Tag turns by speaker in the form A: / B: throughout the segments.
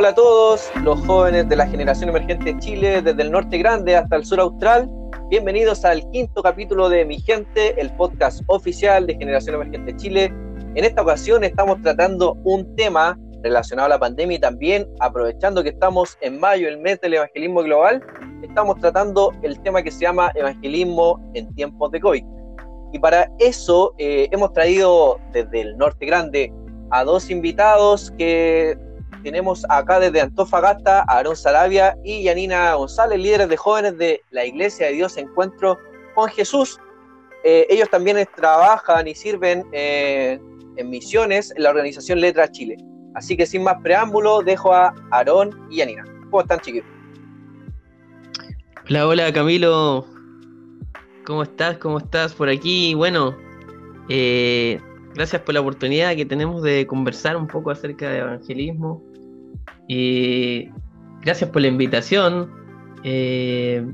A: Hola, a todos los jóvenes de la generación emergente Chile, desde el norte grande hasta el sur austral. Bienvenidos al quinto capítulo de Mi Gente, el podcast oficial de Generación Emergente Chile. En esta ocasión estamos tratando un tema relacionado a la pandemia y también aprovechando que estamos en mayo, el mes del evangelismo global, estamos tratando el tema que se llama evangelismo en tiempos de COVID. Y para eso eh, hemos traído desde el norte grande a dos invitados que tenemos acá desde Antofagasta a Aarón Sarabia y Yanina González, líderes de jóvenes de la Iglesia de Dios Encuentro con Jesús. Eh, ellos también trabajan y sirven eh, en misiones en la organización Letra Chile. Así que sin más preámbulo, dejo a Aarón y Yanina. ¿Cómo están, chiquitos?
B: Hola, hola Camilo. ¿Cómo estás? ¿Cómo estás por aquí? Bueno, eh, gracias por la oportunidad que tenemos de conversar un poco acerca de evangelismo. Gracias por la invitación. Eh,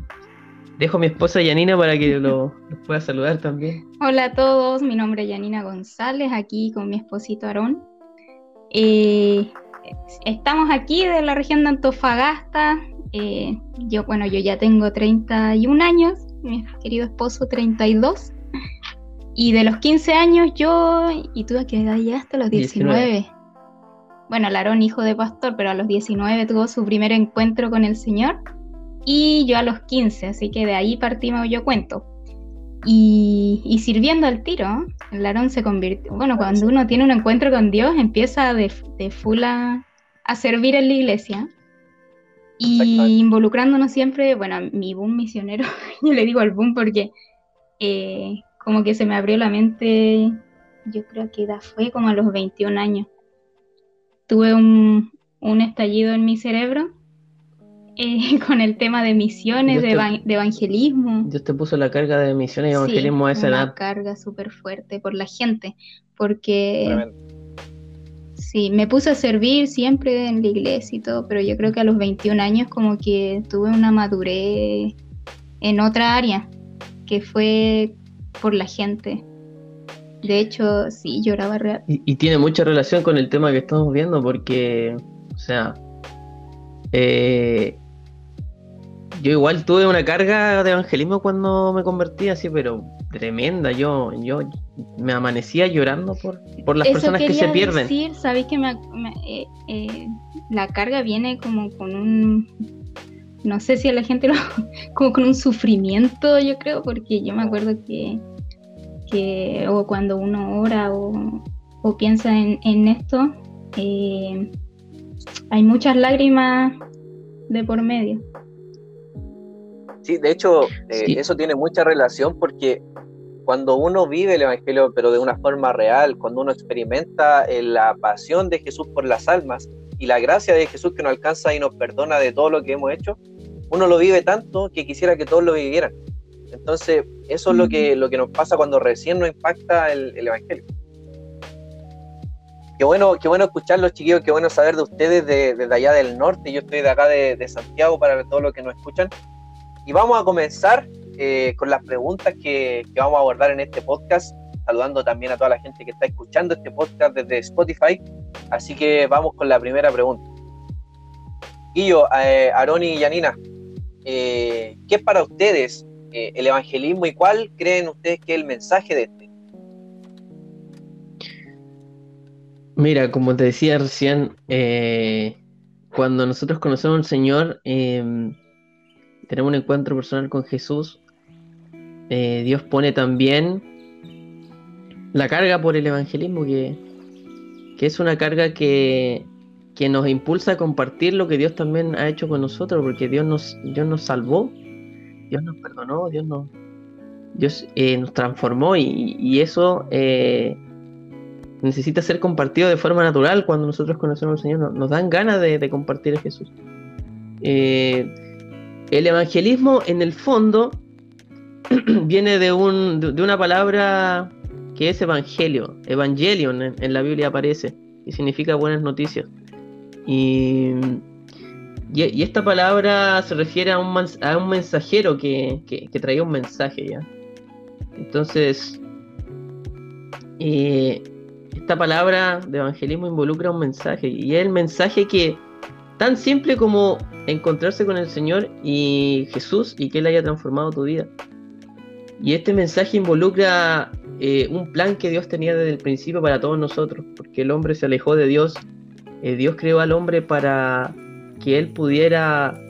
B: dejo a mi esposa Yanina para que lo, pueda saludar también.
C: Hola a todos, mi nombre es Yanina González, aquí con mi esposito Aarón. Eh, estamos aquí de la región de Antofagasta. Eh, yo, bueno, yo ya tengo 31 años, mi querido esposo 32. Y de los 15 años yo, ¿y tú a qué edad llegaste? A los 19 bueno, Larón, hijo de pastor, pero a los 19 tuvo su primer encuentro con el Señor y yo a los 15, así que de ahí partimos yo cuento. Y, sirviendo al tiro, Larón se convirtió, bueno, cuando uno tiene un encuentro con Dios, empieza de, de full a, servir en la iglesia. Y involucrándonos siempre, bueno, mi boom misionero, yo le digo al boom porque eh, como que se me abrió la mente, yo creo que fue como a los 21 años tuve un, estallido en mi cerebro eh, con el tema de misiones, de, evangelismo.
B: Dios te puso la carga de misiones y evangelismo a esa
C: una carga súper fuerte por la gente, porque sí, me puse a servir siempre en la iglesia y todo, pero yo creo que a los 21 años como que tuve una madurez en otra área, que fue por la gente. De hecho, sí, lloraba real.
B: Y, tiene mucha relación con el tema que estamos viendo porque, o sea, eh, yo igual tuve una carga de evangelismo cuando me convertí así, pero tremenda. Yo, yo me amanecía llorando por, por las personas que se pierden.
C: Decir, sabéis que eh, eh, la carga viene como con un, no sé si a la gente lo, como con un sufrimiento, yo creo, porque yo me acuerdo que que, o cuando uno ora o, piensa en, esto, eh, hay muchas lágrimas de por medio.
A: Sí, de hecho, eh, eso tiene mucha relación porque cuando uno vive el Evangelio, pero de una forma real, cuando uno experimenta eh, la pasión de Jesús por las almas y la gracia de Jesús que nos alcanza y nos perdona de todo lo que hemos hecho, uno lo vive tanto que quisiera que todos lo vivieran. Entonces, eso es lo que, lo que nos pasa cuando recién nos impacta el, Evangelio. Qué bueno, qué bueno escucharlos, chiquillos, qué bueno saber de ustedes desde allá del norte. Yo estoy de acá de, Santiago para todos los que nos escuchan. Y vamos a comenzar eh, con las preguntas que, vamos a abordar en este podcast, saludando también a toda la gente que está escuchando este podcast desde Spotify. Así que vamos con la primera pregunta. Guillo, eh, Aroni y Yanina, eh, ¿qué es para ustedes el evangelismo y cuál creen ustedes que es el mensaje de este?
B: Mira, como te decía recién, eh, cuando nosotros conocemos al Señor, em, tenemos un encuentro personal con Jesús, eh, Dios pone también la carga por el evangelismo, que, que es una carga que, que, nos impulsa a compartir lo que Dios también ha hecho con nosotros, porque Dios nos, Dios nos salvó Dios nos perdonó, Dios nos, Dios, eh, nos transformó y, eso eh, necesita ser compartido de forma natural cuando nosotros conocemos al Señor. Nos, dan ganas de, compartir a Jesús. Eh, el evangelismo, en el fondo, viene de, un, de, una palabra que es evangelio. Evangelion en, en la Biblia aparece y significa buenas noticias. Y y, esta palabra se refiere a un, mensajero que, traía un mensaje ya. Entonces, eh, esta palabra de evangelismo involucra un mensaje y es el mensaje que, tan simple como encontrarse con el Señor y Jesús y que Él haya transformado tu vida. Y este mensaje involucra eh, un plan que Dios tenía desde el principio para todos nosotros, porque el hombre se alejó de Dios. Eh, Dios creó al hombre para que Él pudiera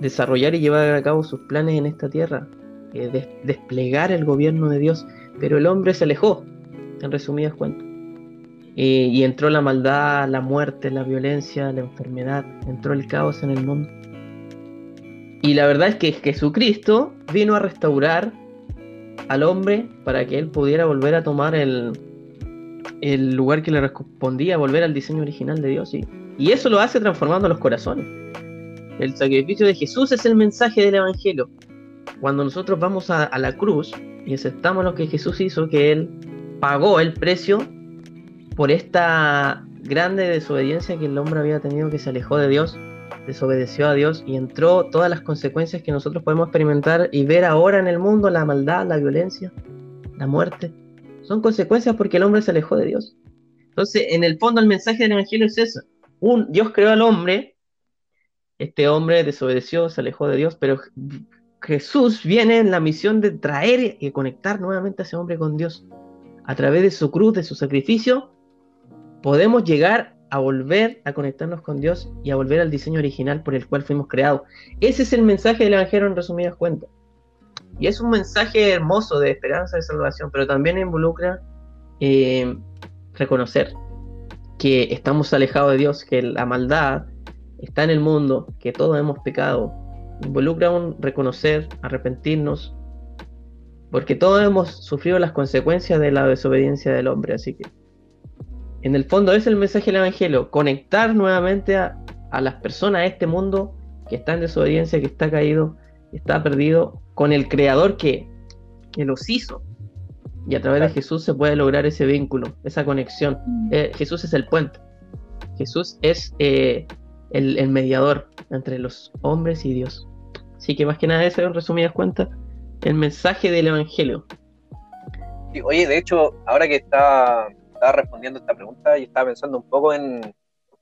B: desarrollar y llevar a cabo sus planes en esta tierra, eh, desplegar el gobierno de Dios, pero el hombre se alejó, en resumidas cuentas. y entró la maldad, la muerte, la violencia, la enfermedad, entró el caos en el mundo. Y la verdad es que Jesucristo vino a restaurar al hombre para que él pudiera volver a tomar el, el lugar que le correspondía, volver al diseño original de Dios. Y, y eso lo hace transformando los corazones. El sacrificio de Jesús es el mensaje del Evangelio. Cuando nosotros vamos a, la cruz y aceptamos lo que Jesús hizo, que Él pagó el precio por esta grande desobediencia que el hombre había tenido, que se alejó de Dios, desobedeció a Dios y entró todas las consecuencias que nosotros podemos experimentar y ver ahora en el mundo, la maldad, la violencia, la muerte. Son consecuencias porque el hombre se alejó de Dios. Entonces, en el fondo, el mensaje del Evangelio es eso. Un, Dios creó al hombre, este hombre desobedeció, se alejó de Dios, pero Jesús viene en la misión de traer y conectar nuevamente a ese hombre con Dios. A través de su cruz, de su sacrificio, podemos llegar a volver a conectarnos con Dios y a volver al diseño original por el cual fuimos creados. Ese es el mensaje del Evangelio en resumidas cuentas. Y es un mensaje hermoso de esperanza de salvación, pero también involucra eh, reconocer que estamos alejados de Dios, que la maldad está en el mundo, que todos hemos pecado. Involucra un reconocer, arrepentirnos, porque todos hemos sufrido las consecuencias de la desobediencia del hombre, así que en el fondo es el mensaje del Evangelio, conectar nuevamente a, las personas, a este mundo que está en desobediencia, que está caído, que está perdido, con el Creador que, los hizo. Y a través de Jesús se puede lograr ese vínculo, esa conexión. Mm. Eh, Jesús es el puente. Jesús es eh, el, mediador entre los hombres y Dios. Así que más que nada eso, en resumidas cuentas, el mensaje del Evangelio.
A: oye, de hecho, ahora que está estaba respondiendo esta pregunta y estaba pensando un poco en,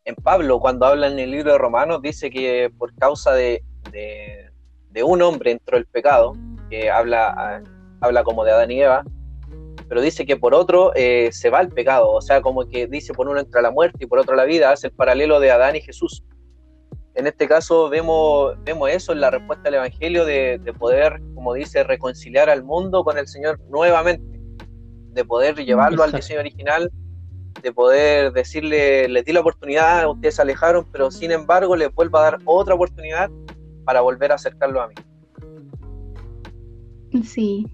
A: en Pablo, cuando habla en el libro de Romanos, dice que por causa de, de, un hombre entró el pecado, que habla, habla como de Adán y Eva, pero dice que por otro eh, se va el pecado, o sea, como que dice por uno entra la muerte y por otro la vida, hace el paralelo de Adán y Jesús. En este caso vemos, vemos eso en la respuesta del Evangelio de, de poder, como dice, reconciliar al mundo con el Señor nuevamente de poder llevarlo al diseño original, de poder decirle, les di la oportunidad, ustedes se alejaron, pero sin embargo les vuelvo a dar otra oportunidad para volver a acercarlo a mí.
C: Sí,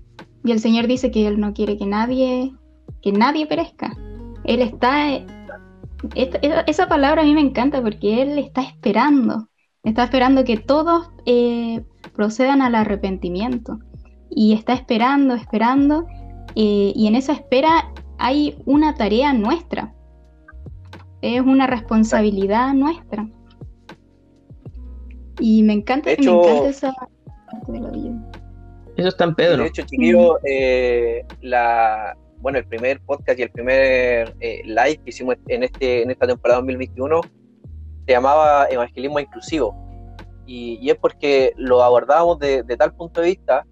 C: y el Señor dice que Él no quiere que nadie, que nadie perezca. Él está, esa palabra a mí me encanta porque Él está esperando, está esperando que todos eh, procedan al arrepentimiento. Y está esperando, esperando, eh, y en esa espera hay una tarea nuestra, es una responsabilidad nuestra. Y me encanta, me encanta esa parte de la vida.
B: Eso está en Pedro.
A: De hecho, chiquillo, eh, la, bueno, el primer podcast y el primer eh, live que hicimos en, este, en esta temporada 2021 se llamaba Evangelismo Inclusivo. Y, es porque lo abordábamos de, de, tal punto de vista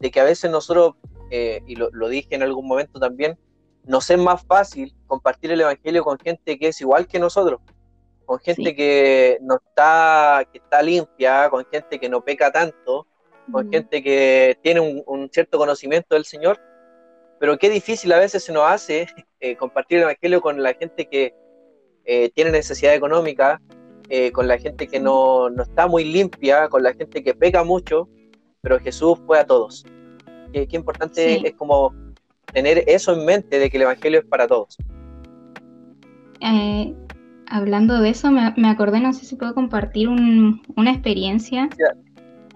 A: de que a veces nosotros eh, y lo, dije en algún momento también, nos es más fácil compartir el Evangelio con gente que es igual que nosotros, con gente que no está, que está limpia, con gente que no peca tanto, con gente que tiene un, cierto conocimiento del Señor, pero qué difícil a veces se nos hace eh, compartir el Evangelio con la gente que eh, tiene necesidad económica, con la gente que no, no, está muy limpia, con la gente que peca mucho, pero Jesús fue a todos. Qué, importante es como tener eso en mente de que el Evangelio es para todos.
C: Eh, hablando de eso, me, acordé, no sé si puedo compartir una experiencia.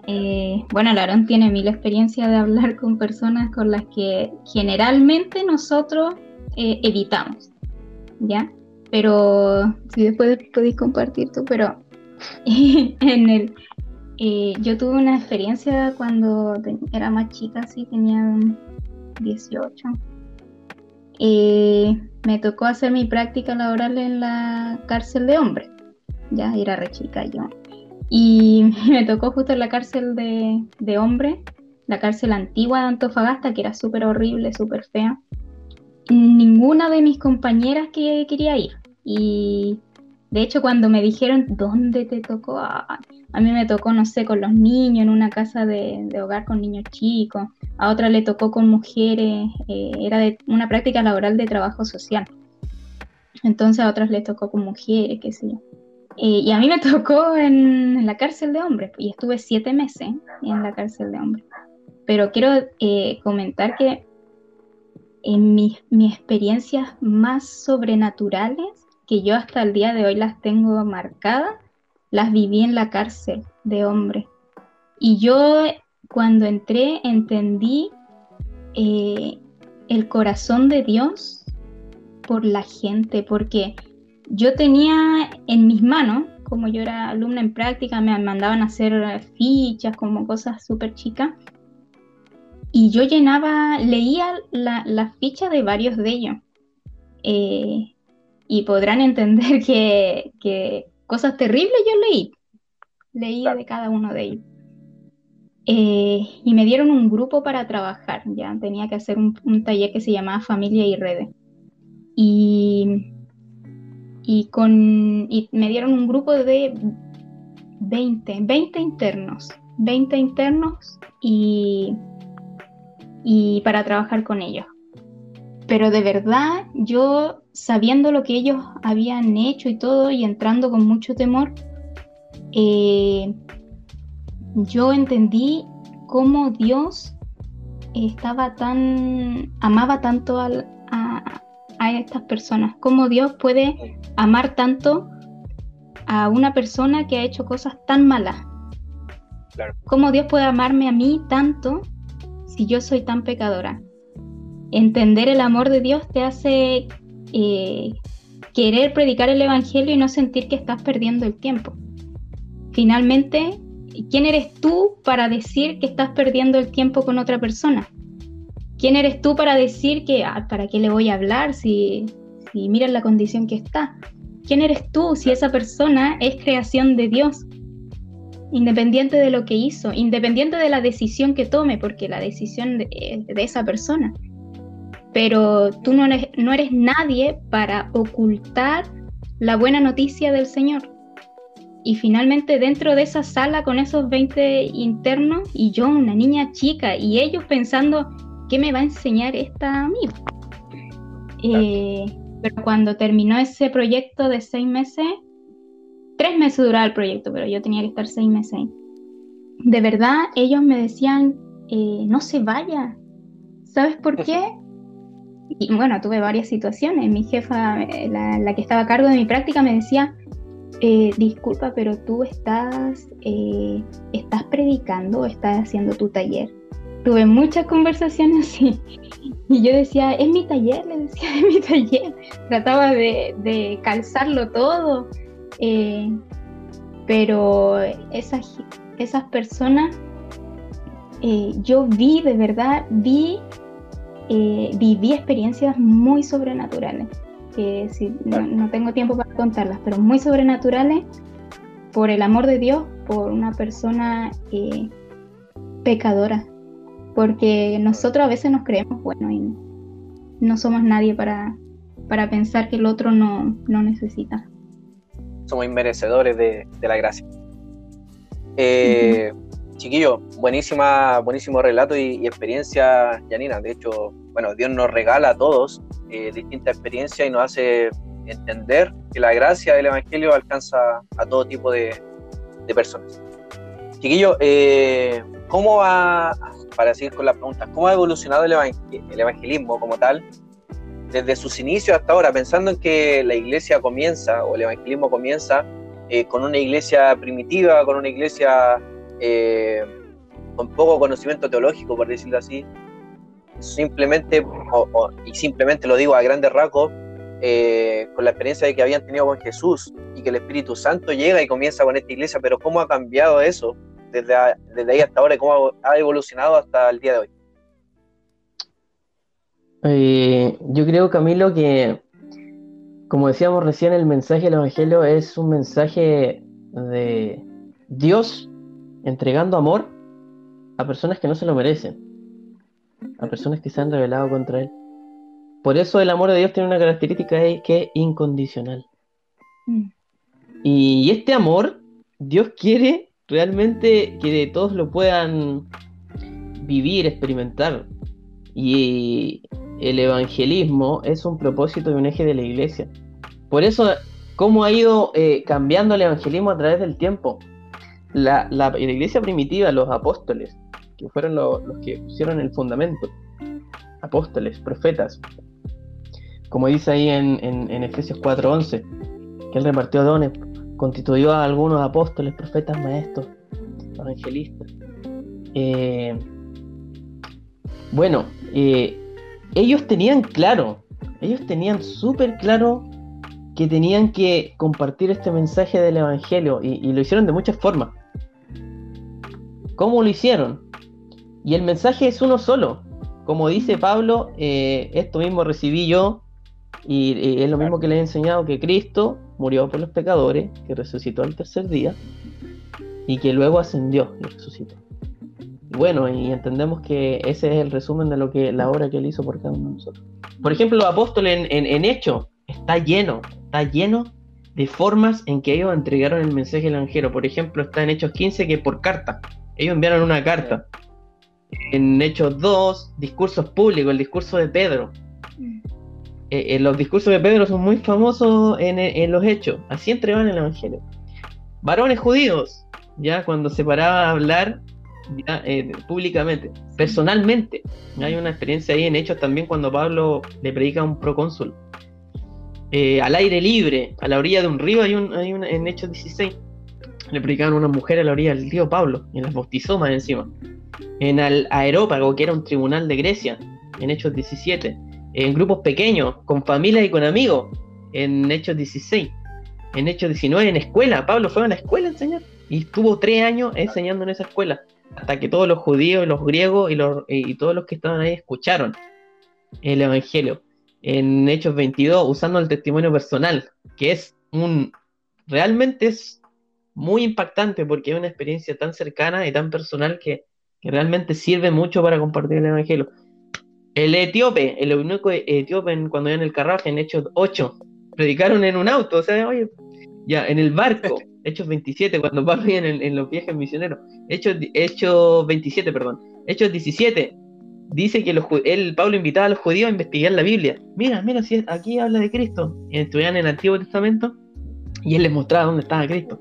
C: Eh, bueno, Larón tiene mil experiencias de hablar con personas con las que generalmente nosotros eh, evitamos, ¿ya? Pero si después podéis compartir tú, pero en el, eh, yo tuve una experiencia cuando era más chica, sí, tenía 18. Eh, me tocó hacer mi práctica laboral en la cárcel de hombres, ya era re chica yo. Y me tocó justo en la cárcel de, de hombres, la cárcel antigua de Antofagasta, que era súper horrible, súper fea. Ninguna de mis compañeras que quería ir. Y de hecho, cuando me dijeron, ¿dónde te tocó? a mí me tocó, no sé, con los niños, en una casa de, hogar con niños chicos. A otra le tocó con mujeres, eh, era de una práctica laboral de trabajo social. Entonces a otras les tocó con mujeres, qué sé yo. Eh, y a mí me tocó en, la cárcel de hombres, y estuve siete meses en la cárcel de hombres. Pero quiero eh, comentar que en mis, mis experiencias más sobrenaturales que yo hasta el día de hoy las tengo marcadas, las viví en la cárcel de hombre. Y yo cuando entré entendí eh, el corazón de Dios por la gente, porque yo tenía en mis manos, como yo era alumna en práctica, me mandaban a hacer fichas, como cosas súper chicas, y yo llenaba, leía la, la, ficha de varios de ellos. Eh, y podrán entender que, cosas terribles yo leí. Leí de cada uno de ellos. Eh, y me dieron un grupo para trabajar, ya tenía que hacer un, taller que se llamaba Familia y Redes. Y, y, con, y me dieron un grupo de 20, 20 internos, 20 internos y, y para trabajar con ellos. Pero de verdad yo sabiendo lo que ellos habían hecho y todo y entrando con mucho temor, eh, yo entendí cómo Dios estaba tan, amaba tanto a, estas personas, cómo Dios puede amar tanto a una persona que ha hecho cosas tan malas. Cómo Dios puede amarme a mí tanto si yo soy tan pecadora. Entender el amor de Dios te hace eh, querer predicar el Evangelio y no sentir que estás perdiendo el tiempo. Finalmente, ¿quién eres tú para decir que estás perdiendo el tiempo con otra persona? ¿Quién eres tú para decir que, ah, ¿para qué le voy a hablar si, si miras la condición que está? ¿Quién eres tú si esa persona es creación de Dios? Independiente de lo que hizo, independiente de la decisión que tome, porque la decisión de, de esa persona pero tú no eres, no eres nadie para ocultar la buena noticia del Señor. Y finalmente dentro de esa sala con esos 20 internos y yo, una niña chica, y ellos pensando, ¿qué me va a enseñar esta amiga? Eh, pero cuando terminó ese proyecto de seis meses, tres meses duraba el proyecto, pero yo tenía que estar seis meses ahí. De verdad, ellos me decían, eh, no se vaya. ¿Sabes por qué? y bueno, tuve varias situaciones. Mi jefa, eh, la, que estaba a cargo de mi práctica, me decía, eh, disculpa, pero tú estás, eh, estás predicando o estás haciendo tu taller. Tuve muchas conversaciones así. Y yo decía, es mi taller, le decía, es mi taller. Trataba de, calzarlo todo. pero esas, esas personas, yo vi, de verdad, vi eh, viví experiencias muy sobrenaturales, que si, no, tengo tiempo para contarlas, pero muy sobrenaturales por el amor de Dios, por una persona eh, pecadora, porque nosotros a veces nos creemos bueno y no somos nadie para, para pensar que el otro no, no necesita.
A: Somos inmerecedores de, de la gracia. Eh, chiquillo, buenísima, buenísimo relato y, experiencia, Janina. De hecho, bueno, Dios nos regala a todos eh, distintas experiencias y nos hace entender que la gracia del Evangelio alcanza a todo tipo de, personas. Chiquillo, eh, ¿cómo va, para seguir con la pregunta, cómo ha evolucionado el, evangelismo como tal desde sus inicios hasta ahora, pensando en que la iglesia comienza o el evangelismo comienza eh, con una iglesia primitiva, con una iglesia eh, con poco conocimiento teológico, por decirlo así, simplemente, y simplemente lo digo a grandes rasgos, eh, con la experiencia de que habían tenido con Jesús y que el Espíritu Santo llega y comienza con esta iglesia, pero ¿cómo ha cambiado eso desde, desde ahí hasta ahora y cómo ha evolucionado hasta el día de hoy?
B: Eh, yo creo, Camilo, que como decíamos recién, el mensaje del Evangelio es un mensaje de Dios entregando amor a personas que no se lo merecen, a personas que se han rebelado contra Él. Por eso el amor de Dios tiene una característica que es incondicional. Mm. Y este amor, Dios quiere realmente que todos lo puedan vivir, experimentar. Y el evangelismo es un propósito y un eje de la iglesia. Por eso, ¿cómo ha ido eh, cambiando el evangelismo a través del tiempo? La, iglesia primitiva, los apóstoles, que fueron los que pusieron el fundamento, apóstoles, profetas, como dice ahí en, en, Efesios 4:11, que él repartió dones, constituyó a algunos apóstoles, profetas, maestros, evangelistas. Eh, bueno, eh, ellos tenían claro, ellos tenían súper claro que tenían que compartir este mensaje del Evangelio y, lo hicieron de muchas formas. ¿Cómo lo hicieron? Y el mensaje es uno solo. Como dice Pablo, eh, esto mismo recibí yo y, es lo mismo que le he enseñado que Cristo murió por los pecadores, que resucitó al tercer día y que luego ascendió y resucitó. Bueno, y entendemos que ese es el resumen de lo que la obra que él hizo por cada uno de nosotros. Por ejemplo, los apóstoles en, en, Hecho está lleno, está lleno de formas en que ellos entregaron el mensaje del Evangelio. Por ejemplo, está en Hechos 15 que por carta. Ellos enviaron una carta. En Hechos 2, discursos públicos, el discurso de Pedro. Eh, eh, los discursos de Pedro son muy famosos en, los hechos. Así entregaban el Evangelio. Varones judíos, ya cuando se paraba a hablar eh, públicamente, personalmente. Hay una experiencia ahí en hechos también cuando Pablo le predica a un procónsul. al aire libre, a la orilla de un río, hay, un, hay en Hechos 16. Le predicaban a una mujer a la orilla del río Pablo, y las bautizó más encima. En el Aerópago, que era un tribunal de Grecia, en Hechos 17 en grupos pequeños, con familias y con amigos, en Hechos 16, en Hechos 19, en escuela. Pablo fue a la escuela a enseñar y estuvo tres años enseñando en esa escuela, hasta que todos los judíos, los griegos y, los, y todos los que estaban ahí escucharon el Evangelio. En Hechos 22, usando el testimonio personal, que es un. realmente es muy impactante porque es una experiencia tan cercana y tan personal que, que realmente sirve mucho para compartir el Evangelio. El etíope, el único etíope cuando iba en el carruaje, en Hechos 8, predicaron en un auto, o sea, oye, ya, en el barco, Hechos 27, cuando Pablo iba en, los viajes misioneros, Hechos, Hechos 27, perdón, Hechos 17, dice que los, el Pablo invitaba a los judíos a investigar la Biblia. Mira, mira, si aquí habla de Cristo. Y estudiaban en el Antiguo Testamento y él les mostraba dónde estaba Cristo.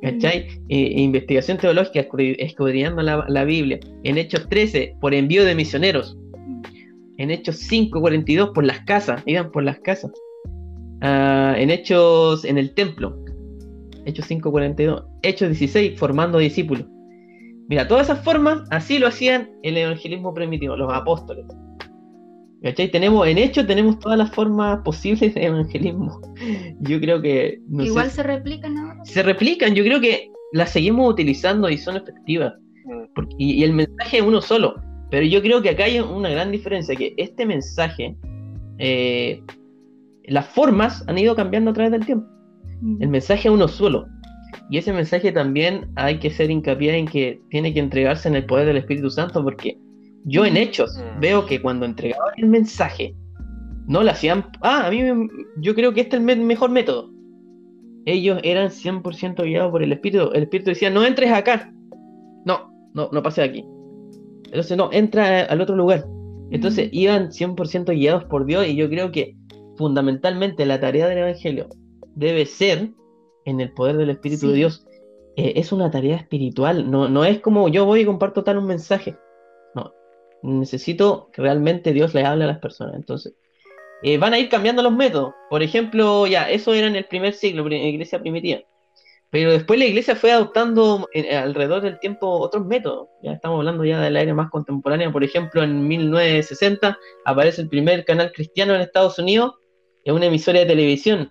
B: ¿Cachai? Eh, investigación teológica, escudriñando la, la Biblia. En Hechos 13, por envío de misioneros en Hechos 5.42 por las casas, iban por las casas. Ah, en Hechos, en el templo, Hechos 5.42. Hechos 16, formando discípulos. Mira, todas esas formas, así lo hacían el evangelismo primitivo, los apóstoles. ¿Cachai? Tenemos, en Hechos tenemos todas las formas posibles de evangelismo. Yo creo que...
C: Igual se replican ahora.
B: Se replican, yo creo que las seguimos utilizando y son efectivas. Mm. y, y, el mensaje es uno solo. Pero yo creo que acá hay una gran diferencia, que este mensaje, eh, las formas han ido cambiando a través del tiempo. Mm. El mensaje es uno solo. Y ese mensaje también hay que ser hincapié en que tiene que entregarse en el poder del Espíritu Santo, porque yo en hechos mm. veo que cuando entregaban el mensaje, no lo hacían, ah, a mí yo creo que este es el mejor método. Ellos eran 100% guiados por el Espíritu. El Espíritu decía, no entres acá. No, no, no pase aquí entonces, no, entra al otro lugar. Entonces, iban 100% guiados por Dios y yo creo que fundamentalmente la tarea del Evangelio debe ser en el poder del Espíritu de Dios. Eh, es una tarea espiritual, no, no es como yo voy y comparto tal un mensaje. No, necesito que realmente Dios le hable a las personas. Entonces, eh, van a ir cambiando los métodos. Por ejemplo, ya, eso era en el primer siglo, en la iglesia primitiva. Pero después la iglesia fue adoptando alrededor del tiempo otros métodos. Ya estamos hablando ya del área más contemporánea. Por ejemplo, en 1960 aparece el primer canal cristiano en Estados Unidos, en una emisora de televisión.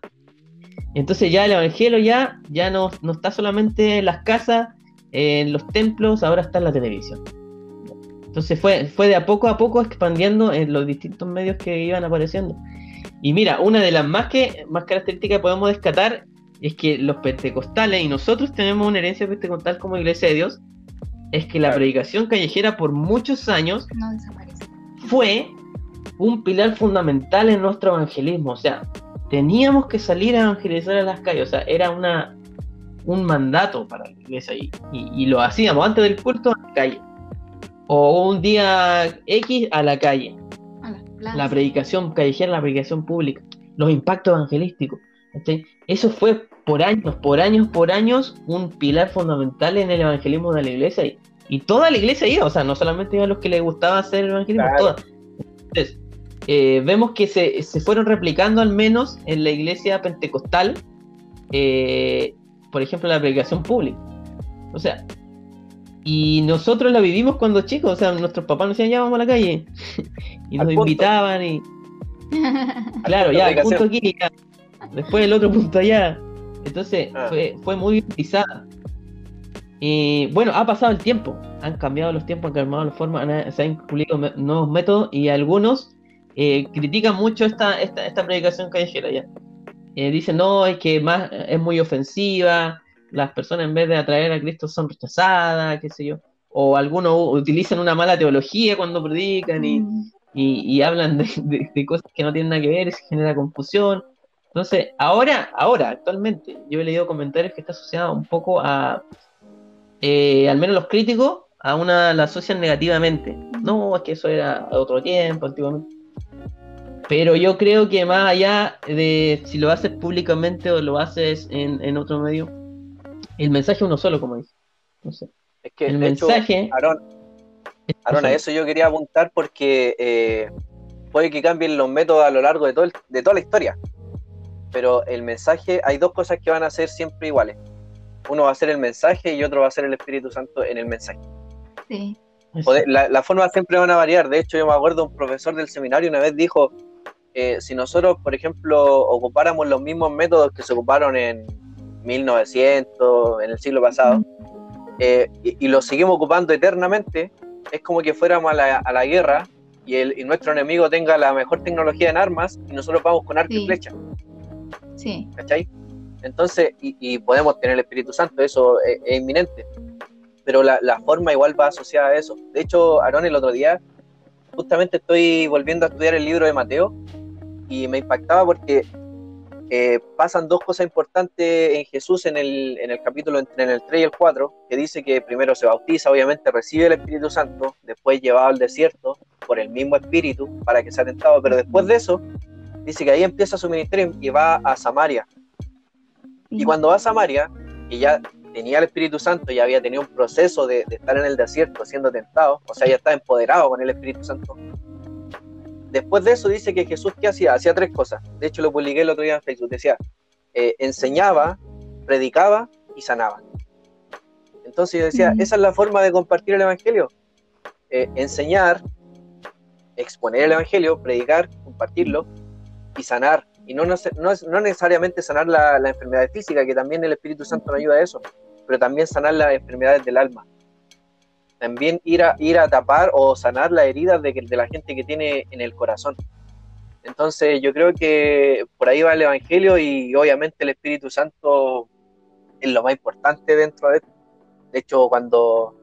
B: Entonces ya el evangelio ya, ya no, no está solamente en las casas, en los templos, ahora está en la televisión. Entonces fue, fue de a poco a poco expandiendo en los distintos medios que iban apareciendo. Y mira, una de las más, que, más características que podemos descatar es que los pentecostales, y nosotros tenemos una herencia pentecostal como iglesia de Dios, es que la predicación callejera por muchos años fue un pilar fundamental en nuestro evangelismo. O sea, teníamos que salir a evangelizar a las calles. O sea, era una, un mandato para la iglesia y, y, lo hacíamos antes del culto a la calle. O un día X a la calle. la predicación callejera, la predicación pública, los impactos evangelísticos. Eso fue por años, por años, por años un pilar fundamental en el evangelismo de la iglesia. Y, y toda la iglesia iba, o sea, no solamente iban los que les gustaba hacer el evangelismo, Entonces, eh, vemos que se, se, fueron replicando al menos en la iglesia pentecostal, eh, por ejemplo, la predicación pública. O sea, y nosotros la vivimos cuando chicos, o sea, nuestros papás nos decían, ya vamos a la calle, y nos invitaban y... Claro, ya, el punto aquí, después el otro punto allá. Entonces, ah. fue, fue muy utilizada. Y bueno, ha pasado el tiempo, han cambiado los tiempos, han cambiado las formas, se han publicado nuevos métodos y algunos eh, critican mucho esta, esta, esta predicación callejera ya. Eh, dicen, no, es que más es muy ofensiva, las personas en vez de atraer a Cristo son rechazadas, qué sé yo. O algunos utilizan una mala teología cuando predican y, mm. y, hablan de, de, cosas que no tienen nada que ver y se genera confusión. Entonces, ahora, ahora, actualmente, yo he leído comentarios que está asociado un poco a, eh, al menos los críticos, a una la asocian negativamente. No, es que eso era otro tiempo, antiguamente. Pero yo creo que más allá de si lo haces públicamente o lo haces en, otro medio, el mensaje es uno solo, como dice. No sé.
A: Es que el mensaje. Aaron, a eso yo quería apuntar porque eh, puede que cambien los métodos a lo largo de, todo de toda la historia. Pero el mensaje, hay dos cosas que van a ser siempre iguales uno va a ser el mensaje y otro va a ser el Espíritu Santo en el mensaje. Sí. La, la forma siempre van a variar. De hecho, yo me acuerdo un profesor del seminario una vez dijo, eh, si nosotros, por ejemplo, ocupáramos los mismos métodos que se ocuparon en 1900, en el siglo pasado, eh, y, los seguimos ocupando eternamente, es como que fuéramos a la, a la guerra y, el, y, nuestro enemigo tenga la mejor tecnología en armas y nosotros vamos con arco y flecha. Sí. ¿Cachai? Entonces, y, podemos tener el Espíritu Santo, eso es, inminente. Pero la, forma igual va asociada a eso. De hecho, Aarón, el otro día, justamente estoy volviendo a estudiar el libro de Mateo y me impactaba porque eh, pasan dos cosas importantes en Jesús en el, en el capítulo entre el 3 y el 4, que dice que primero se bautiza, obviamente recibe el Espíritu Santo, después llevado al desierto por el mismo Espíritu para que sea tentado, pero después de eso dice que ahí empieza su ministerio y va a Samaria, y cuando va a Samaria, que ya tenía el Espíritu Santo, ya había tenido un proceso de, estar en el desierto siendo tentado, o sea, ya está empoderado con el Espíritu Santo. Después de eso dice que Jesús, ¿qué hacía? Hacía tres cosas. De hecho, lo publiqué el otro día en Facebook. Decía, eh, enseñaba, predicaba y sanaba. Entonces yo decía, esa es la forma de compartir el Evangelio. Eh, enseñar, exponer el Evangelio, predicar, compartirlo y sanar y no, no, no, necesariamente sanar la, la, enfermedad física, que también el Espíritu Santo nos ayuda a eso, pero también sanar las enfermedades del alma. También ir a, ir a tapar o sanar las heridas de, de la gente que tiene en el corazón. Entonces yo creo que por ahí va el Evangelio y obviamente el Espíritu Santo es lo más importante dentro de esto. De hecho, cuando,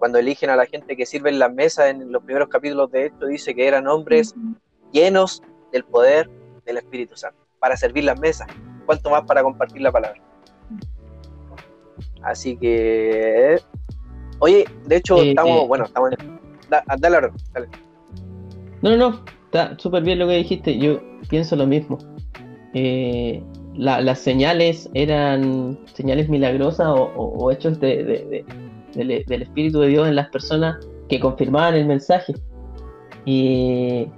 A: cuando eligen a la gente que sirve en las mesas en los primeros capítulos de esto, dice que eran hombres llenos del poder del Espíritu Santo, para servir las mesas, cuanto más para compartir la palabra. Así que, oye, de hecho, estamos, bueno, estamos en... dale, dale.
B: No, no, no, está súper bien lo que dijiste, yo pienso lo mismo. Eh, las señales eran señales milagrosas o, hechos de, del Espíritu de Dios en las personas que confirmaban el mensaje. Y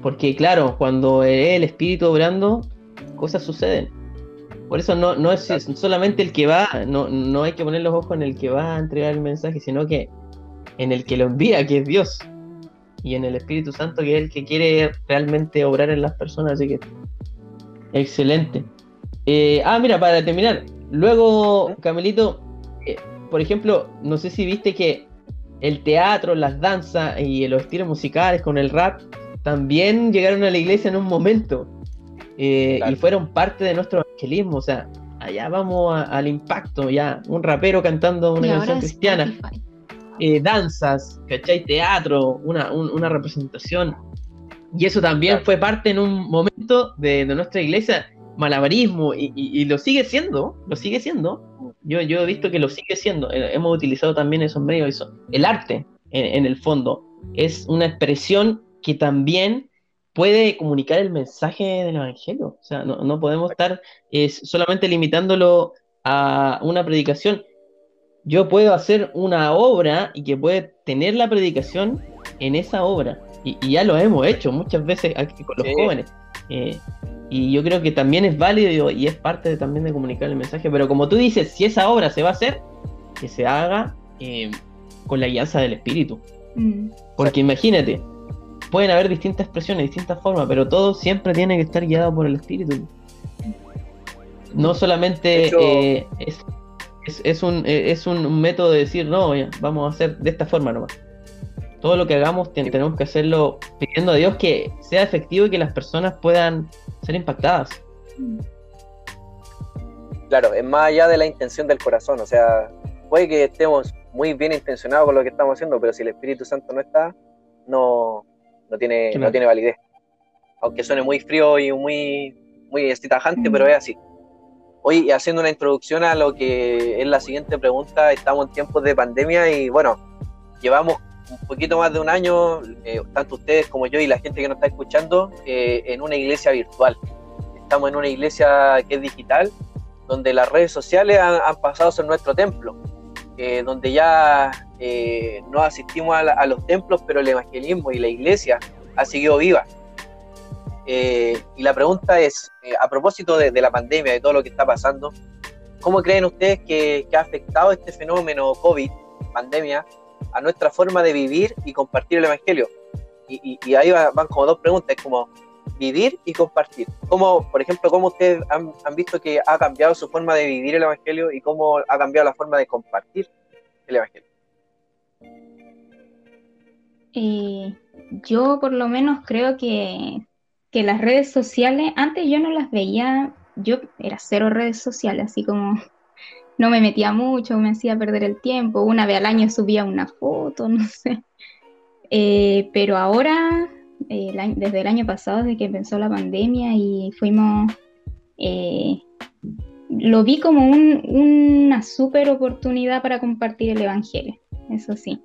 B: porque claro, cuando es el espíritu obrando, cosas suceden. Por eso no, no es solamente el que va, no, no hay que poner los ojos en el que va a entregar el mensaje, sino que en el que lo envía, que es Dios. Y en el Espíritu Santo, que es el que quiere realmente obrar en las personas. Así que, excelente. Eh, ah, mira, para terminar, luego, Camelito, eh, por ejemplo, no sé si viste que el teatro, las danzas y los estilos musicales con el rap también llegaron a la iglesia en un momento. eh, y fueron parte de nuestro evangelismo. O sea, allá vamos al impacto, ya un rapero cantando una canción cristiana, eh, danzas, ¿cachai? Teatro, una, una, representación. Y eso también fue parte en un momento de, nuestra iglesia, malabarismo, y, lo sigue siendo, lo sigue siendo. Yo, yo he visto que lo sigue siendo. Eh, hemos utilizado también esos medios, eso. El arte, en el fondo, es una expresión que también puede comunicar el mensaje del Evangelio. O sea, no, podemos estar solamente limitándolo a una predicación. Yo puedo hacer una obra y que puede tener la predicación en esa obra. Y, ya lo hemos hecho muchas veces aquí con los jóvenes. Eh, y yo creo que también es válido y es parte también de comunicar el mensaje. Pero como tú dices, si esa obra se va a hacer, que se haga eh, con la guianza del Espíritu. Mm. Porque imagínate, pueden haber distintas expresiones, distintas formas, pero todo siempre tiene que estar guiado por el espíritu. No solamente eh, es, un, eh, es un método de decir, no, vamos a hacer de esta forma nomás. Todo lo que hagamos tenemos que hacerlo pidiendo a Dios que sea efectivo y que las personas puedan ser impactadas.
A: Claro, es más allá de la intención del corazón, o sea, puede que estemos muy bien intencionados con lo que estamos haciendo, pero si el Espíritu Santo no está, no, no tiene, no tiene validez. Aunque suene muy frío y muy, muy estajante, pero es así. Hoy, haciendo una introducción a lo que es la siguiente pregunta, estamos en tiempos de pandemia y bueno, llevamos un poquito más de un año, eh, tanto ustedes como yo y la gente que nos está escuchando, eh, en una iglesia virtual. Estamos en una iglesia que es digital, donde las redes sociales han, pasado a ser nuestro templo, eh, donde ya eh, no asistimos a, los templos, pero el evangelismo y la iglesia ha seguido viva. Eh, y la pregunta es, eh, a propósito de, la pandemia, de todo lo que está pasando, ¿cómo creen ustedes que, ha afectado este fenómeno COVID, pandemia, a nuestra forma de vivir y compartir el evangelio? Y, ahí van, como dos preguntas, como vivir y compartir. ¿Cómo, por ejemplo, cómo ustedes han visto que ha cambiado su forma de vivir el evangelio y cómo ha cambiado la forma de compartir el evangelio?
C: Eh, yo por lo menos creo que, las redes sociales, antes yo no las veía, yo era cero redes sociales, así como no me metía mucho, me hacía perder el tiempo, una vez al año subía una foto, no sé. Eh, pero ahora, eh, desde el año pasado, desde que empezó la pandemia y fuimos, lo vi como una super oportunidad para compartir el Evangelio, eso sí.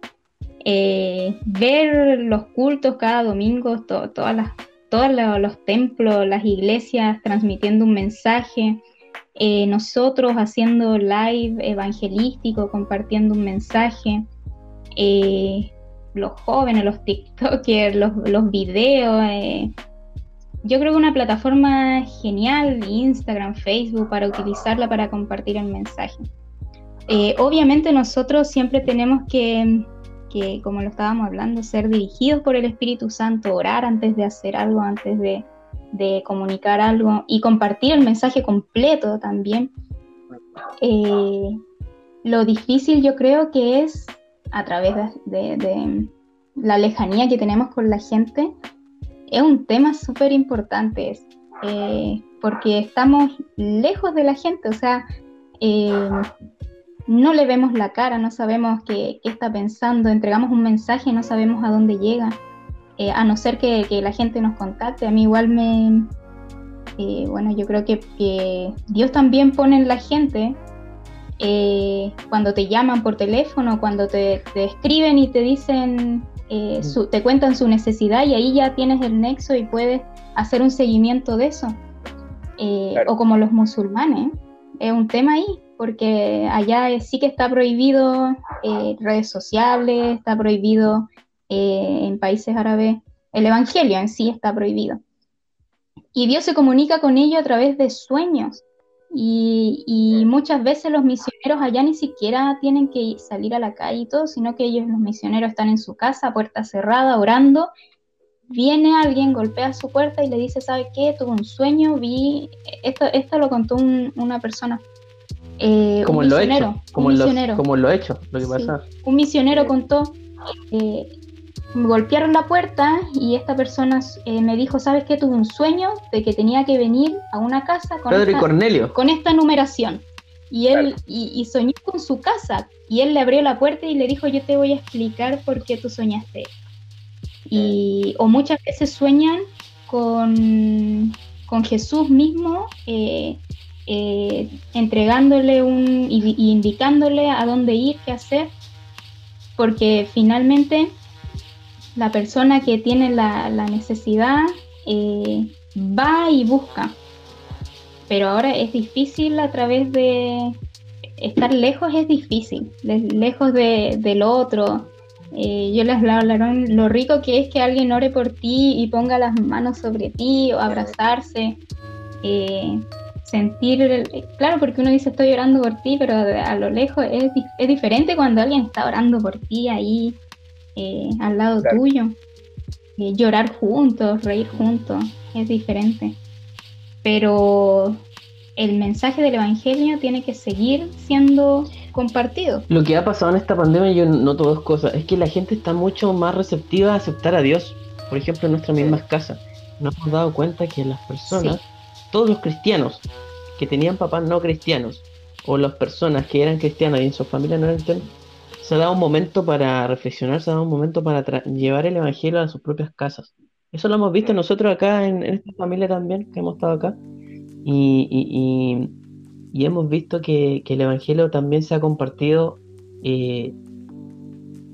C: Eh, ver los cultos cada domingo, todas las, todos los, templos, las iglesias transmitiendo un mensaje, eh, nosotros haciendo live evangelístico, compartiendo un mensaje, eh, los jóvenes, los TikTokers, los, los videos. yo creo que una plataforma genial, Instagram, Facebook, para utilizarla para compartir el mensaje. obviamente nosotros siempre tenemos que que, como lo estábamos hablando, ser dirigidos por el Espíritu Santo, orar antes de hacer algo, antes de, comunicar algo y compartir el mensaje completo también. Eh, lo difícil yo creo que es a través de, la lejanía que tenemos con la gente, es un tema súper importante, eh, porque estamos lejos de la gente, o sea, eh, no le vemos la cara, no sabemos qué, está pensando, entregamos un mensaje no sabemos a dónde llega, eh, a no ser que, la gente nos contacte. A mí igual me, eh, bueno, yo creo que, Dios también pone en la gente eh, cuando te llaman por teléfono, cuando te, escriben y te dicen, te cuentan su necesidad y ahí ya tienes el nexo y puedes hacer un seguimiento de eso. O como los musulmanes, es un tema ahí porque allá sí que está prohibido eh, redes sociales, está prohibido eh, en países árabes, el Evangelio en sí está prohibido. Y Dios se comunica con ellos a través de sueños. Y, muchas veces los misioneros allá ni siquiera tienen que salir a la calle y todo, sino que ellos, los misioneros, están en su casa, puerta cerrada, orando. Viene alguien, golpea su puerta y le dice, ¿sabe qué? Tuve un sueño, vi, esto, esto lo contó una persona
B: eh, como un misionero, como, un misionero. como lo hecho, lo que pasa.
C: Un misionero contó, eh, golpearon la puerta y esta persona eh, me dijo, ¿sabes qué? Tuve un sueño de que tenía que venir a una casa con,
B: Pedro y
C: esta,
B: Cornelio.
C: con esta numeración. Y él y, y soñó con su casa. Y él le abrió la puerta y le dijo, yo te voy a explicar por qué tú soñaste. Y, o muchas veces sueñan con, con Jesús mismo, eh, eh, entregándole un y, indicándole a dónde ir, qué hacer, porque finalmente la persona que tiene la, la necesidad eh, va y busca. Pero ahora es difícil a través de estar lejos, es difícil, le- lejos de, del otro. Eh, yo les hablaron lo rico que es que alguien ore por ti y ponga las manos sobre ti o abrazarse. Sentir, el- claro, porque uno dice estoy orando por ti, pero a, a lo lejos es, es diferente cuando alguien está orando por ti ahí eh, al lado
A: Claro.
C: tuyo. Eh, llorar juntos, reír juntos, es diferente. Pero el mensaje del Evangelio tiene que seguir siendo compartido.
B: Lo que ha pasado en esta pandemia, yo noto dos cosas. Es que la gente está mucho más receptiva a aceptar a Dios. Por ejemplo, en nuestras mismas casas. Nos hemos dado cuenta que las personas, todos los cristianos que tenían papás no cristianos, o las personas que eran cristianas y en su familia no eran cristianos, se ha dado un momento para reflexionar, se ha dado un momento para llevar el evangelio a sus propias casas. Eso lo hemos visto nosotros acá en, en esta familia también, que hemos estado acá. Y, y- y- y hemos visto que, que el Evangelio también se ha compartido eh,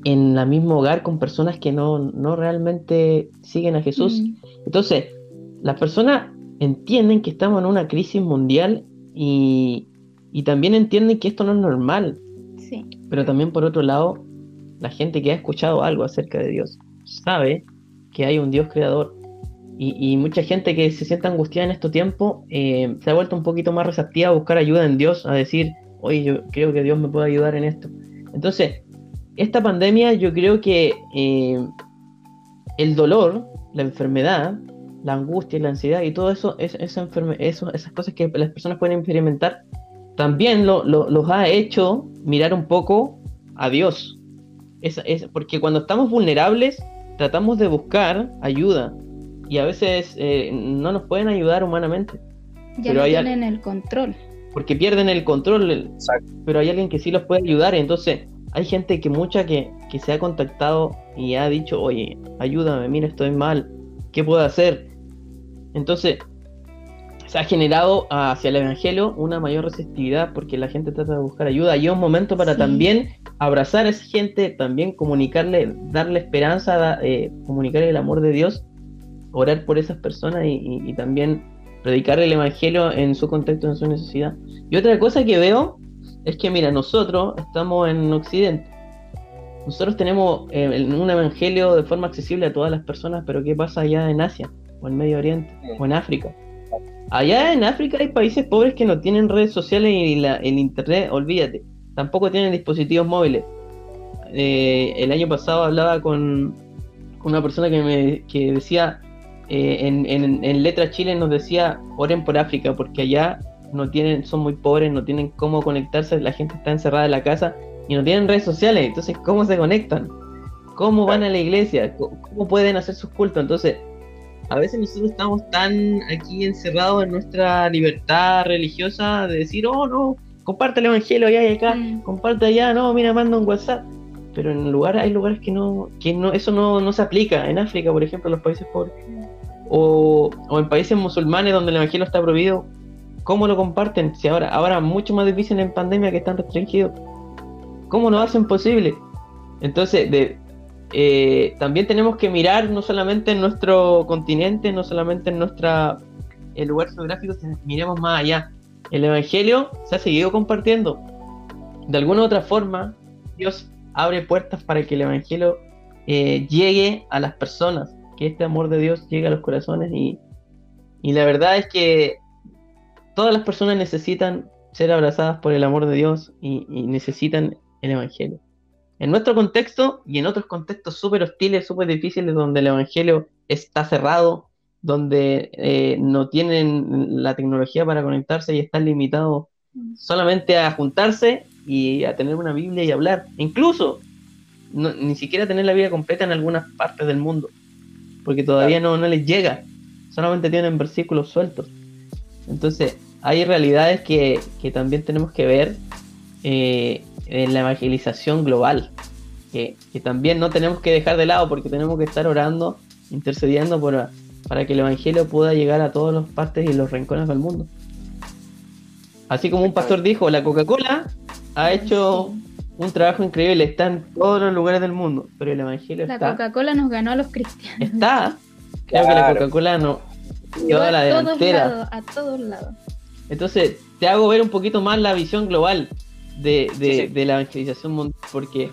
B: en el mismo hogar con personas que no, no realmente siguen a Jesús.
C: Mm,
B: Entonces, las personas entienden que estamos en una crisis mundial y, y también entienden que esto no es normal,
C: sí,
B: pero también por otro lado, la gente que ha escuchado algo acerca de Dios sabe que hay un Dios creador. Y, y mucha gente que se siente angustiada en estos tiempos eh, se ha vuelto un poquito más receptiva a buscar ayuda en Dios, a decir, oye, yo creo que Dios me puede ayudar en esto. Entonces, esta pandemia yo creo que eh, el dolor, la enfermedad, la angustia, la ansiedad y todo eso, es, esa enferme- eso, esas cosas que las personas pueden experimentar, también lo- lo- los ha hecho mirar un poco a Dios. Es, es- porque cuando estamos vulnerables, tratamos de buscar ayuda y a veces eh, no nos pueden ayudar humanamente
C: ya
B: Pero
C: no
B: hay al-
C: tienen el control.
B: porque pierden el control,
A: Exacto.
B: pero hay alguien que sí los puede ayudar. Entonces, hay gente que mucha que, que se ha contactado y ha dicho, oye, ayúdame, mira, estoy mal, ¿qué puedo hacer? Entonces, se ha generado hacia el Evangelio una mayor receptividad porque la gente trata de buscar ayuda. Y es un momento para
C: Sí.
B: también abrazar a esa gente, también comunicarle, darle esperanza, da- eh, comunicarle el amor de Dios, orar por esas personas y, y- y también predicar el Evangelio en su contexto, en su necesidad. Y otra cosa que veo es que, mira, nosotros estamos en Occidente. Nosotros tenemos eh, un evangelio de forma accesible a todas las personas, pero ¿qué pasa allá en Asia, o en Medio Oriente, o en África? Allá en África hay países pobres que no tienen redes sociales y la- el internet, olvídate, tampoco tienen dispositivos móviles. Eh, el año pasado hablaba con, con una persona que me que decía, eh, en, en, en Letra Chile nos decía, oren por África, porque allá no tienen, son muy pobres, no tienen cómo conectarse, la gente está encerrada en la casa y no tienen redes sociales, entonces ¿cómo se conectan? ¿Cómo van a la iglesia? ¿Cómo cómo pueden hacer sus cultos? Entonces, a veces nosotros estamos tan aquí encerrados en nuestra libertad religiosa de decir, oh no, comparte el evangelio allá y acá,
C: Mm.
B: comparte allá, no, mira, manda un WhatsApp. Pero en lugar, hay lugares que no, que no, eso no, no se aplica. En África, por ejemplo, en los países pobres. O, o en países musulmanes donde el evangelio está prohibido, ¿cómo lo comparten? Si ahora, ahora mucho más difícil en pandemia que están restringidos. ¿Cómo lo hacen posible? Entonces, de, eh, también tenemos que mirar no solamente en nuestro continente, no solamente en nuestra el lugar geográfico, sino miremos más allá. El Evangelio se ha seguido compartiendo. De alguna u otra forma, Dios abre puertas para que el Evangelio eh, llegue a las personas, que este amor de Dios llegue a los corazones y, y la verdad es que todas las personas necesitan ser abrazadas por el amor de Dios y necesitan el Evangelio. En nuestro contexto y en otros contextos súper hostiles, súper difíciles, donde el Evangelio está cerrado, donde eh, no tienen la tecnología para conectarse y están limitados solamente a juntarse y a tener una Biblia y hablar. Incluso ni siquiera tener la vida completa en algunas partes del mundo, porque todavía no, no les llega, solamente tienen versículos sueltos. Entonces, hay realidades que, también tenemos que ver eh, en la evangelización global, que, también no tenemos que dejar de lado porque tenemos que estar orando, intercediendo por, para que el Evangelio pueda llegar a todas las partes y los rincones del mundo. Así como un pastor dijo, la Coca-Cola ha hecho un trabajo increíble, está en todos los lugares del mundo, pero el Evangelio
C: la
B: está...
C: La Coca-Cola nos ganó a los cristianos.
B: Está. Creo que la Coca-Cola no...
C: Lleva a la delantera. a todos lados.
B: Entonces, te hago ver un poquito más la visión global de, la evangelización mundial, porque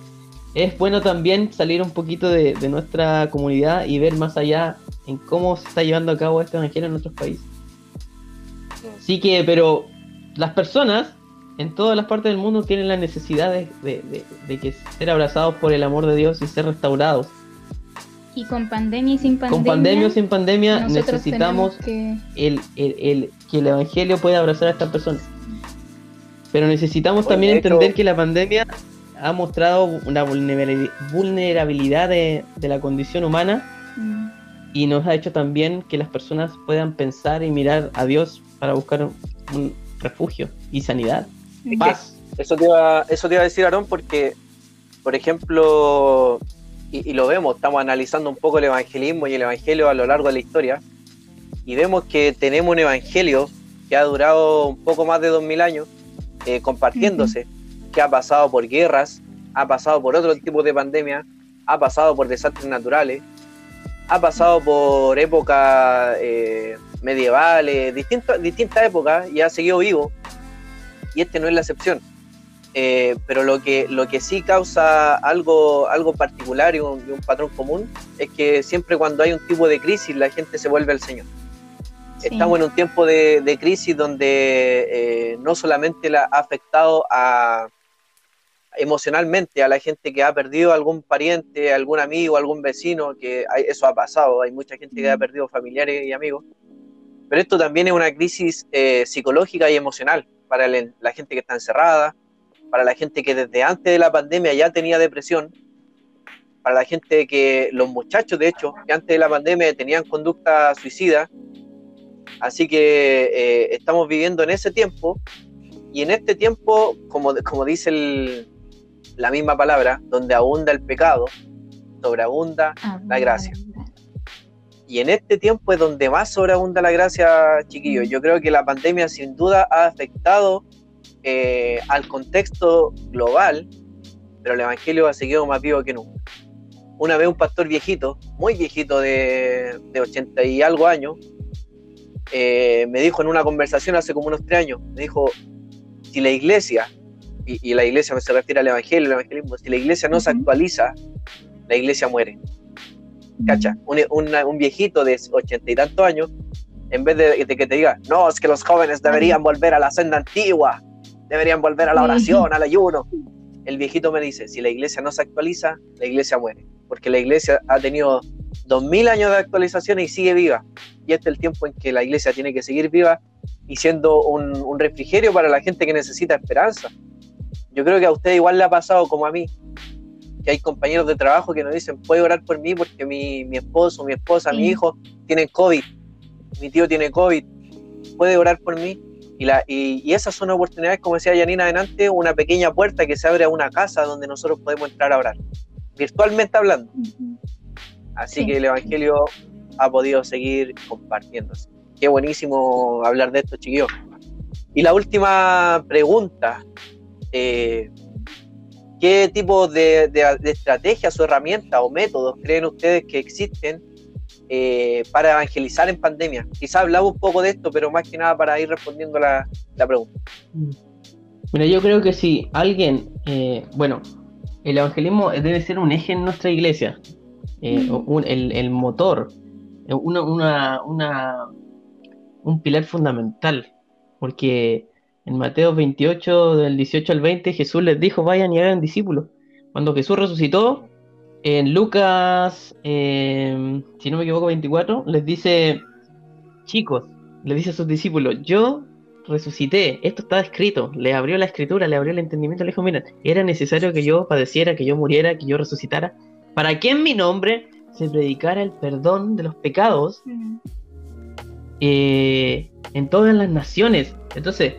B: es bueno también salir un poquito de, nuestra comunidad y ver más allá en cómo se está llevando a cabo este evangelio en nuestros países. Así que, pero las personas en todas las partes del mundo tienen la necesidad de, que ser abrazados por el amor de Dios y ser restaurados.
C: Y con pandemia y sin pandemia.
B: Con pandemia o sin pandemia necesitamos que... El, que el Evangelio pueda abrazar a estas personas. Pero necesitamos también entender que la pandemia ha mostrado una vulnerabilidad de, la condición humana mm. y nos ha hecho también que las personas puedan pensar y mirar a Dios para buscar un refugio y sanidad. Paz.
A: Eso te, iba, eso te iba a decir, Aarón, porque, por ejemplo, y, lo vemos, estamos analizando un poco el evangelismo y el evangelio a lo largo de la historia, y vemos que tenemos un evangelio que ha durado un poco más de dos mil años eh, compartiéndose, que ha pasado por guerras, ha pasado por otro tipo de pandemia, ha pasado por desastres naturales, ha pasado por épocas eh, medievales, distintas, distintas épocas y ha seguido vivo. Y este no es la excepción. Eh, pero lo que, lo que sí causa algo, algo particular y un, patrón común es que siempre cuando hay un tipo de crisis la gente se vuelve al Señor. Estamos en un tiempo de, crisis donde eh, no solamente la ha afectado a, emocionalmente a la gente que ha perdido algún pariente, algún amigo, algún vecino, que eso ha pasado, hay mucha gente que ha perdido familiares y amigos, pero esto también es una crisis eh, psicológica y emocional para la gente que está encerrada, para la gente que desde antes de la pandemia ya tenía depresión, para la gente que, los muchachos de hecho, que antes de la pandemia tenían conducta suicida. Así que eh, estamos viviendo en ese tiempo y en este tiempo, como, como dice la misma palabra, donde abunda el pecado, sobreabunda la gracia. Y en este tiempo es donde más sobreabunda la gracia, chiquillos. Yo creo que la pandemia sin duda ha afectado eh, al contexto global, pero el Evangelio ha seguido más vivo que nunca. Una vez un pastor viejito, muy viejito de, de 80 y algo años, eh, me dijo en una conversación hace como unos tres años, me dijo, si la iglesia, y, la iglesia se refiere al Evangelio, el evangelismo, si la iglesia no se actualiza, la iglesia muere. ¿cacha? Un, viejito de ochenta y tantos años, en vez de, que te diga, no, es que los jóvenes deberían volver a la senda antigua, deberían volver a la oración, al ayuno. El viejito me dice, si la iglesia no se actualiza, la iglesia muere, porque la iglesia ha tenido dos mil años de actualización y sigue viva. Y este es el tiempo en que la iglesia tiene que seguir viva y siendo un, un refrigerio para la gente que necesita esperanza. Yo creo que a usted igual le ha pasado como a mí, que hay compañeros de trabajo que nos dicen, puede orar por mí porque mi, mi esposo, mi esposa, mi hijo tienen COVID, mi tío tiene COVID, puede orar por mí. Y, la, y, esas son oportunidades, como decía Janina adelante, una pequeña puerta que se abre a una casa donde nosotros podemos entrar a orar, virtualmente hablando. Así que el Evangelio ha podido seguir compartiéndose. Qué buenísimo hablar de esto, chiquillos. Y la última pregunta, eh, ¿Qué tipo de, estrategias o herramientas o métodos creen ustedes que existen eh, para evangelizar en pandemia? Quizá hablaba un poco de esto, pero más que nada para ir respondiendo la, la pregunta.
B: Mira, yo creo que si alguien, eh, bueno, el evangelismo debe ser un eje en nuestra iglesia, eh, el, motor, una, una, un pilar fundamental, porque en Mateo 28, del 18 al 20, Jesús les dijo, vayan y hagan discípulos. Cuando Jesús resucitó, en Lucas, em, si no me equivoco, 24, les dice, chicos, les dice a sus discípulos, yo resucité, esto está escrito, le abrió la escritura, le abrió el entendimiento, le dijo, mira, era necesario que yo padeciera, que yo muriera, que yo resucitara, para que en mi nombre se predicara el perdón de los pecados
C: Mm.
B: eh, en todas las naciones. Entonces,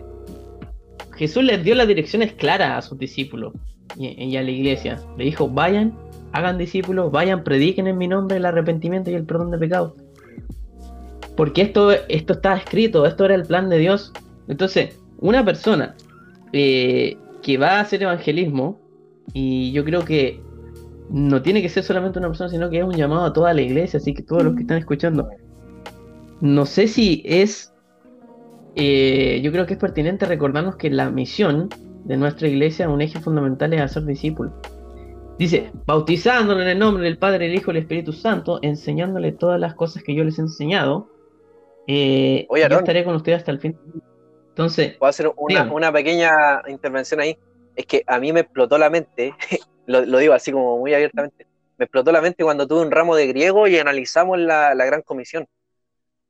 B: Jesús les dio las direcciones claras a sus discípulos y, y a la iglesia. Le dijo, vayan, hagan discípulos, vayan, prediquen en mi nombre el arrepentimiento y el perdón de pecados. Porque esto, esto está escrito, esto era el plan de Dios. Entonces, una persona eh, que va a hacer evangelismo, y yo creo que no tiene que ser solamente una persona, sino que es un llamado a toda la iglesia, así que todos los que están escuchando, no sé si es, eh, yo creo que es pertinente recordarnos que la misión de nuestra iglesia, un eje fundamental es hacer discípulos. Dice, bautizándolo en el nombre del Padre, el Hijo y el Espíritu Santo, enseñándole todas las cosas que yo les he enseñado. eh,
A: Oye,
B: yo estaré con ustedes hasta el fin. Entonces,
A: Voy a hacer una pequeña intervención ahí. Es que a mí me explotó la mente, lo, lo digo así como muy abiertamente, me explotó la mente cuando tuve un ramo de griego y analizamos la, la gran comisión.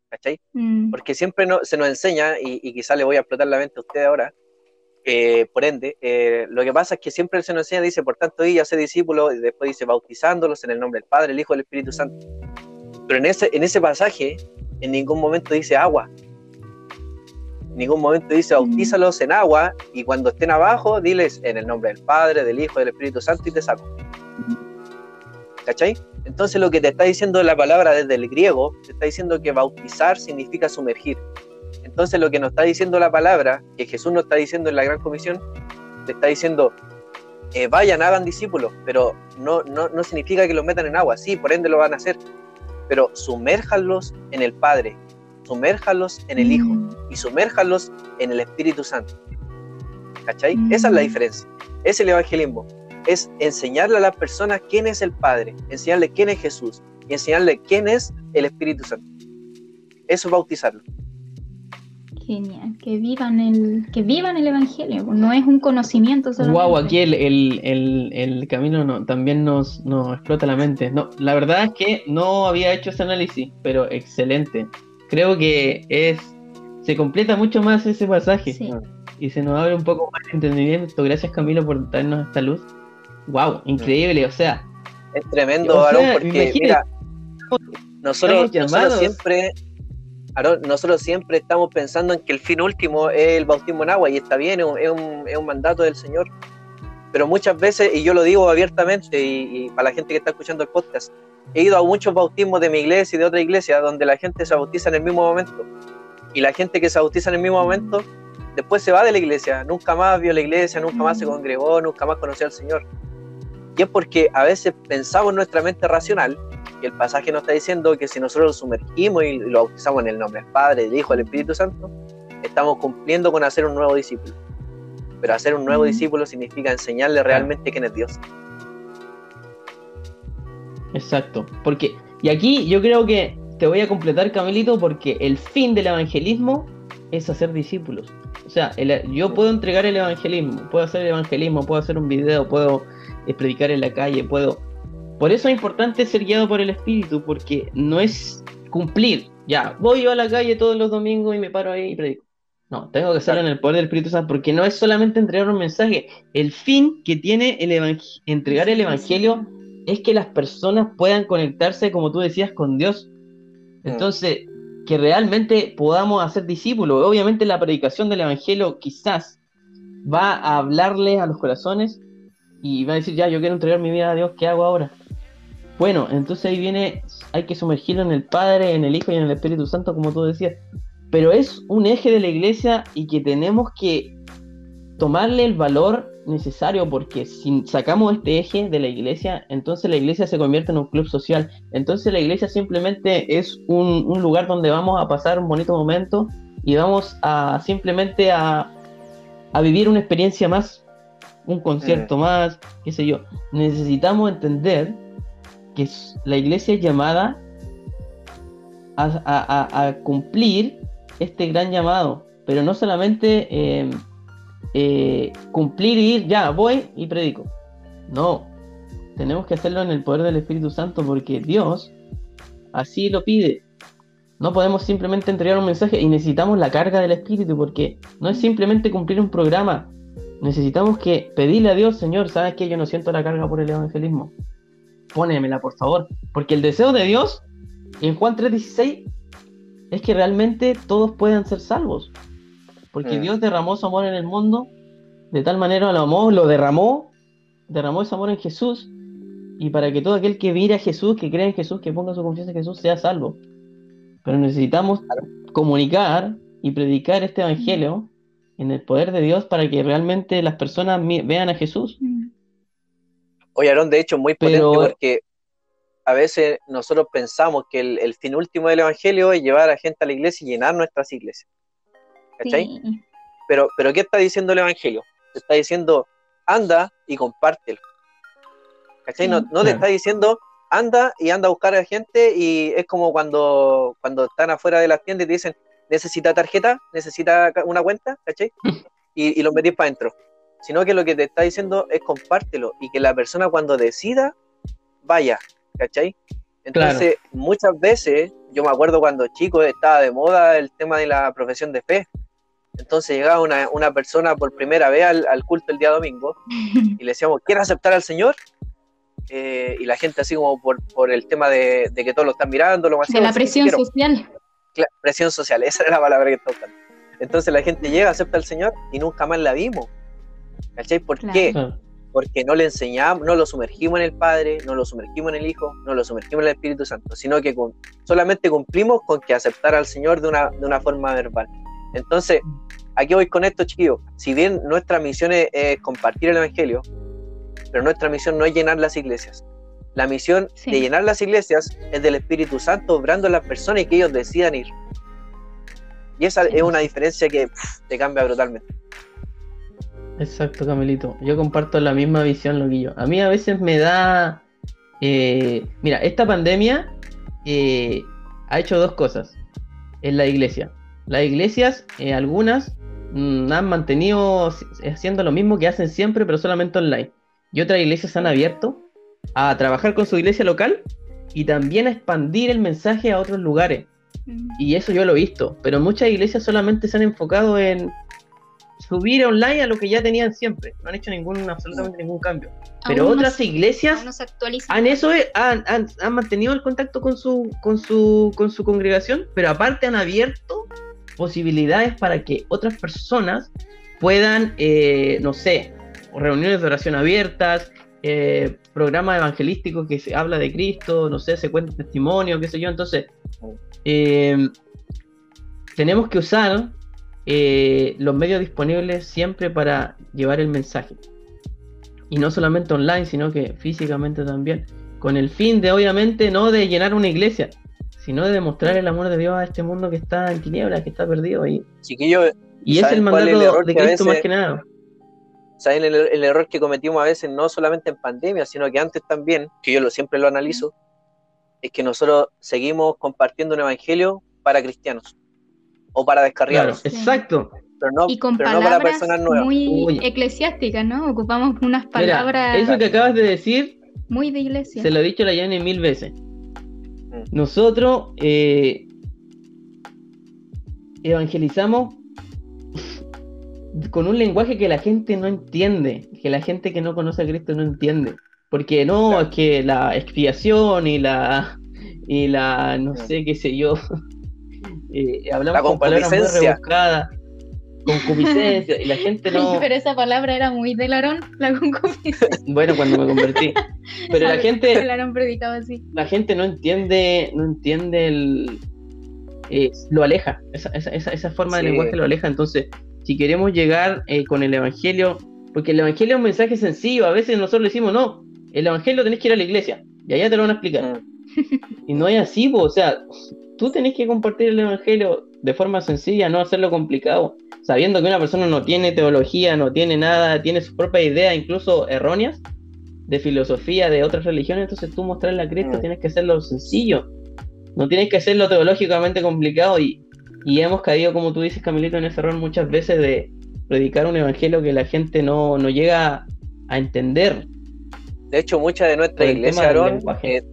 A: ¿Cachai?
C: Mm.
A: Porque siempre no, se nos enseña, y, y quizá le voy a explotar la mente a usted ahora, eh, por ende, eh, lo que pasa es que siempre se nos enseña, dice, por tanto, y hace discípulos, y después dice, bautizándolos en el nombre del Padre, el Hijo y el Espíritu Santo. Pero en ese, en ese pasaje, en ningún momento dice agua. Ningún momento dice, bautízalos en agua, y cuando estén abajo, diles, en el nombre del Padre, del Hijo del Espíritu Santo, y te saco. ¿Cachai? Entonces lo que te está diciendo la palabra desde el griego, te está diciendo que bautizar significa sumergir. Entonces lo que nos está diciendo la palabra, que Jesús nos está diciendo en la Gran Comisión, te está diciendo, eh, vayan, hagan discípulos, pero no, no, no significa que los metan en agua, sí, por ende lo van a hacer, pero sumérjanlos en el Padre, sumérjanlos en el Hijo
C: Mm.
A: y sumérjanlos en el Espíritu Santo. ¿Cachai?
C: Mm.
A: Esa es la diferencia. Es el evangelismo. Es enseñarle a las personas quién es el Padre, enseñarle quién es Jesús y enseñarle quién es el Espíritu Santo. Eso es bautizarlo.
C: Genial, que vivan el, que vivan el evangelio, no es un conocimiento solamente.
B: wow, aquí el, el, el, el camino no, también nos, nos explota la mente. No, la verdad es que no había hecho ese análisis, pero excelente. Creo que es se completa mucho más ese pasaje
C: Sí.
B: y se nos abre un poco más el entendimiento. Gracias Camilo por darnos esta luz. Wow, increíble, o sea,
A: Es tremendo,
B: O sea,
A: Aarón, porque mira, nosotros, siempre, Aarón, nosotros siempre estamos pensando en que el fin último es el bautismo en agua y está bien, es un, es un- es un mandato del Señor. Pero muchas veces, y yo lo digo abiertamente y, y para la gente que está escuchando el podcast, he ido a muchos bautismos de mi iglesia y de otra iglesia donde la gente se bautiza en el mismo momento. Y la gente que se bautiza en el mismo momento después se va de la iglesia, nunca más vio la iglesia, nunca más se congregó, nunca más conoció al Señor. Y es porque a veces pensamos en nuestra mente racional, y el pasaje nos está diciendo que si nosotros lo sumergimos y lo bautizamos en el nombre del Padre, del Hijo, del Espíritu Santo, estamos cumpliendo con hacer un nuevo discípulo. Pero hacer un nuevo discípulo significa enseñarle realmente quién es Dios.
B: Exacto, porque, y aquí yo creo que te voy a completar, Camilito, porque el fin del evangelismo es hacer discípulos. O sea, yo puedo entregar el evangelismo, puedo hacer el evangelismo, puedo hacer un video, puedo eh, predicar en la calle, puedo... Por eso es importante ser guiado por el Espíritu, porque no es cumplir, ya, voy a la calle todos los domingos y me paro ahí y predico. No, tengo que hacerlo en el poder del Espíritu Santo, porque no es solamente entregar un mensaje, el fin que tiene el entregar el evangelio es que las personas puedan conectarse, como tú decías, con Dios. Entonces, que realmente podamos hacer discípulos. Obviamente la predicación del Evangelio quizás va a hablarle a los corazones y va a decir, ya, yo quiero entregar mi vida a Dios, ¿qué hago ahora? Bueno, entonces ahí viene, hay que sumergirlo en el Padre, en el Hijo y en el Espíritu Santo, como tú decías. Pero es un eje de la iglesia y que tenemos que tomarle el valor necesario porque si sacamos este eje de la iglesia, entonces la iglesia se convierte en un club social. Entonces la iglesia simplemente es un, un lugar donde vamos a pasar un bonito momento y vamos a simplemente a, a vivir una experiencia más, un concierto más, qué sé yo. Necesitamos entender que la iglesia es llamada a, a- a- a cumplir este gran llamado, pero no solamente eh, eh, cumplir y ir, ya, voy y predico. No, tenemos que hacerlo en el poder del Espíritu Santo porque Dios así lo pide. No podemos simplemente entregar un mensaje y necesitamos la carga del Espíritu porque no es simplemente cumplir un programa. Necesitamos que pedirle a Dios, Señor, ¿sabes que Yo no siento la carga por el evangelismo. Pónemela, por favor. Porque el deseo de Dios, en Juan 3:16, es que realmente todos puedan ser salvos. Porque
A: Mm.
B: Dios derramó su amor en el mundo, de tal manera lo amó, lo derramó, derramó ese amor en Jesús, y para que todo aquel que mire a Jesús, que crea en Jesús, que ponga su confianza en Jesús, sea salvo. Pero necesitamos comunicar y predicar este evangelio en el poder de Dios para que realmente las personas vean a Jesús.
C: Mm.
A: Oye, Aarón, de hecho, muy potente
B: Pero-
A: porque a veces nosotros pensamos que el, el fin último del Evangelio es llevar a gente a la iglesia y llenar nuestras iglesias. ¿Cachai?
C: Sí.
A: Pero, pero ¿qué está diciendo el Evangelio? Te está diciendo, anda y compártelo. ¿Cachai? No,
C: Sí.
A: no te
B: Claro.
A: está diciendo, anda y anda a buscar a gente y es como cuando, cuando están afuera de las tiendas y te dicen, necesita tarjeta, necesita una cuenta, ¿cachai? Y, y lo metís para adentro. Sino que lo que te está diciendo es compártelo y que la persona cuando decida, vaya, ¿cachai? Entonces, muchas veces, yo me acuerdo cuando chico estaba de moda el tema de la profesión de fe. Entonces llegaba una, una persona por primera vez al, al culto el día domingo y le decíamos, ¿quieres aceptar al Señor? Eh, y la gente así como por, por el tema de, de que todos lo están mirando, lo más
C: De la presión social.
A: Cla- presión social, esa era la palabra que buscando. Entonces la gente llega, acepta al Señor y nunca más la vimos. ¿Cachai? ¿Por
C: Claro.
A: qué?
B: Claro.
A: Porque no le enseñamos, no lo sumergimos en el Padre, no lo sumergimos en el Hijo, no lo sumergimos en el Espíritu Santo, sino que con- solamente cumplimos con que aceptar al Señor de una, de una forma verbal. Entonces, aquí voy con esto, chiquillos. Si bien nuestra misión es, es compartir el Evangelio, pero nuestra misión no es llenar las iglesias. La misión
C: Sí.
A: de llenar las iglesias es del Espíritu Santo obrando en las personas y que ellos decidan ir. Y esa
C: Sí.
A: es una diferencia que pff, te cambia brutalmente.
B: Exacto, Camelito. Yo comparto la misma visión, Loquillo. A mí a veces me da... eh, mira, esta pandemia eh, ha hecho dos cosas en la iglesia. Las iglesias, eh, algunas, mm, han mantenido haciendo lo mismo que hacen siempre, pero solamente online. Y otras iglesias han abierto a trabajar con su iglesia local y también a expandir el mensaje a otros lugares.
C: Mm.
B: Y eso yo lo he visto, pero muchas iglesias solamente se han enfocado en subir online a lo que ya tenían siempre. No han hecho ningún, absolutamente ningún cambio. Pero
C: Aún no
B: otras
C: se-
B: iglesias
C: no se
B: han eso es, han, han- han mantenido el contacto con su, con su, con su congregación, pero aparte han abierto posibilidades para que otras personas puedan, eh, no sé, reuniones de oración abiertas, eh, programas evangelísticos que se habla de Cristo, no sé, se cuenta testimonio, qué sé yo. Entonces, eh, tenemos que usar eh, los medios disponibles siempre para llevar el mensaje. Y no solamente online, sino que físicamente también. Con el fin de, obviamente, no de llenar una iglesia, sino de demostrar el amor de Dios a este mundo que está en tinieblas, que está perdido. Y,
A: Chiquillos,
B: y es el
A: ¿Saben cuál es el
B: mandato de Cristo
A: veces-
B: más que nada.
A: ¿saben el, el error que cometimos a veces, no solamente en pandemia, sino que antes también, que yo lo, siempre lo analizo, es que nosotros seguimos compartiendo un evangelio para cristianos o para
B: Claro,
A: descarriados,
B: exacto.
A: pero, no,
C: y con
A: pero no para
C: palabras
A: personas nuevas.
C: muy
B: Uy.
C: eclesiásticas, ¿no? Ocupamos unas
B: Mira,
C: palabras
B: eso que acabas de decir
C: muy de iglesia.
B: Se lo he dicho a la Yanni mil veces. Nosotros eh, evangelizamos con un lenguaje que la gente no entiende, que la gente que no conoce a Cristo no entiende. Porque no,
A: Claro.
B: es que la expiación y la, y la, no sé qué sé yo, eh, hablamos
A: La
B: con palabras muy rebuscadas, concupiscencia, y la gente no...
C: Pero esa palabra era muy del Aarón, la concupiscencia.
B: Bueno, cuando me convertí. Pero la gente...
C: El Aarón predicaba así.
B: la gente no entiende, no entiende el eh, lo aleja, esa, esa, esa, esa forma de lenguaje lo aleja. Entonces, si queremos llegar eh, con el evangelio, porque el evangelio es un mensaje sencillo, a veces nosotros le decimos, no, el evangelio tenés que ir a la iglesia, y allá te lo van a explicar.
A: Mm,
B: Y no es así, po, o sea, tú tenés que compartir el evangelio de forma sencilla, no hacerlo complicado, sabiendo que una persona no tiene teología, no tiene nada, tiene su propia idea, incluso erróneas, de filosofía de otras religiones, entonces tú mostrarle a Cristo
A: Mm.
B: tienes que hacerlo sencillo, no tienes que hacerlo teológicamente complicado y, y hemos caído, como tú dices, Camilito, en ese error muchas veces de predicar un evangelio que la gente no, no llega a entender.
A: De hecho, mucha de nuestra
B: Por el
A: iglesia,
B: tema del
A: Aarón,
B: lenguaje.
A: eh,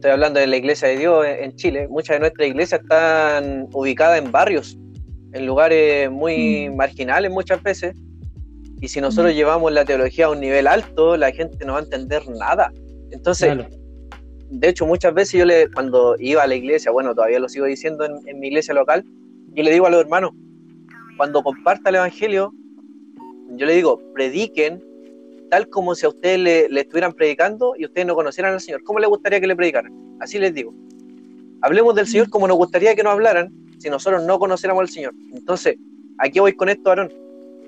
A: estoy hablando de la iglesia de Dios en Chile, muchas de nuestras iglesias están ubicadas en barrios, en lugares muy mm. marginales muchas veces, y si nosotros llevamos la teología a un nivel alto, la gente no va a entender nada. Entonces, de hecho, muchas veces yo le, cuando iba a la iglesia, bueno, todavía lo sigo diciendo en, mi iglesia local, yo le digo a los hermanos, cuando comparta el Evangelio, yo le digo, prediquen tal como si a ustedes le, estuvieran predicando y ustedes no conocieran al Señor. ¿Cómo les gustaría que le predicaran? Así les digo. Hablemos del Señor como nos gustaría que nos hablaran si nosotros no conociéramos al Señor. Entonces, aquí voy con esto, Aarón,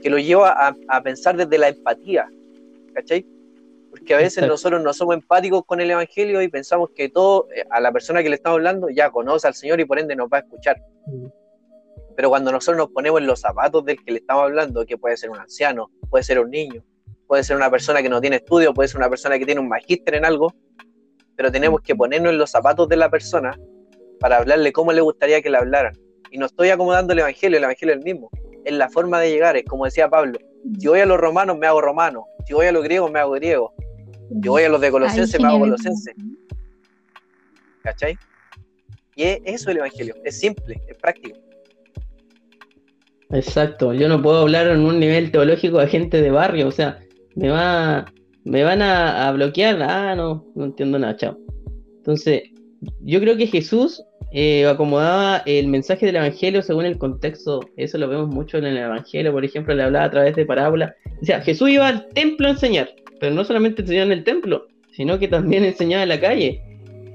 A: que lo lleva a, pensar desde la empatía. ¿Cachai? Porque a veces nosotros no somos empáticos con el Evangelio y pensamos que todo, eh, a la persona que le estamos hablando, ya conoce al Señor y por ende nos va a escuchar. Mm. Pero cuando nosotros nos ponemos en los zapatos del que le estamos hablando, que puede ser un anciano, puede ser un niño, puede ser una persona que no tiene estudio, puede ser una persona que tiene un magíster en algo, pero tenemos que ponernos en los zapatos de la persona para hablarle cómo le gustaría que le hablaran. Y no estoy acomodando el Evangelio, el Evangelio es el mismo, es la forma de llegar, es como decía Pablo, si voy a los romanos me hago romano, si voy a los griegos me hago griego, si voy a los de Colosense me hago colosense. ¿Cachai? Y es eso el Evangelio, es simple, es práctico.
B: Exacto, yo no puedo hablar en un nivel teológico de gente de barrio, o sea, me va, me van a, bloquear, ah, no, no entiendo nada, chao. Entonces, yo creo que Jesús eh, acomodaba el mensaje del Evangelio según el contexto, eso lo vemos mucho en el Evangelio, por ejemplo, le hablaba a través de parábolas, o sea, Jesús iba al templo a enseñar, pero no solamente enseñaba en el templo, sino que también enseñaba en la calle.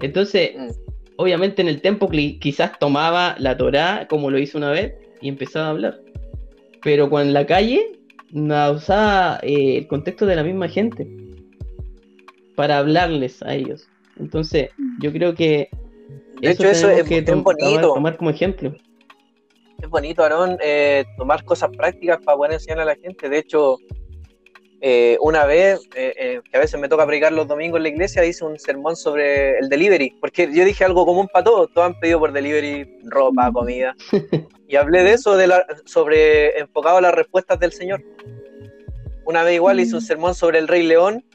B: Entonces, mm. obviamente en el templo quizás tomaba la Torá como lo hizo una vez y empezaba a hablar. Pero cuando en la calle usaba eh, el contexto de la misma gente para hablarles a ellos. Entonces, yo creo que
A: de hecho eso es,
B: que
A: bonito
B: tomar como ejemplo.
A: Es bonito, Aarón, eh, tomar cosas prácticas para poder enseñar a la gente. De hecho, eh, una vez, que a veces me toca predicar los domingos en la iglesia, hice un sermón sobre el delivery, porque yo dije algo común para todos, todos han pedido por delivery ropa, comida, y hablé de eso, de la, sobre enfocado a las respuestas del Señor. Una vez igual hice un mm. sermón sobre el Rey León,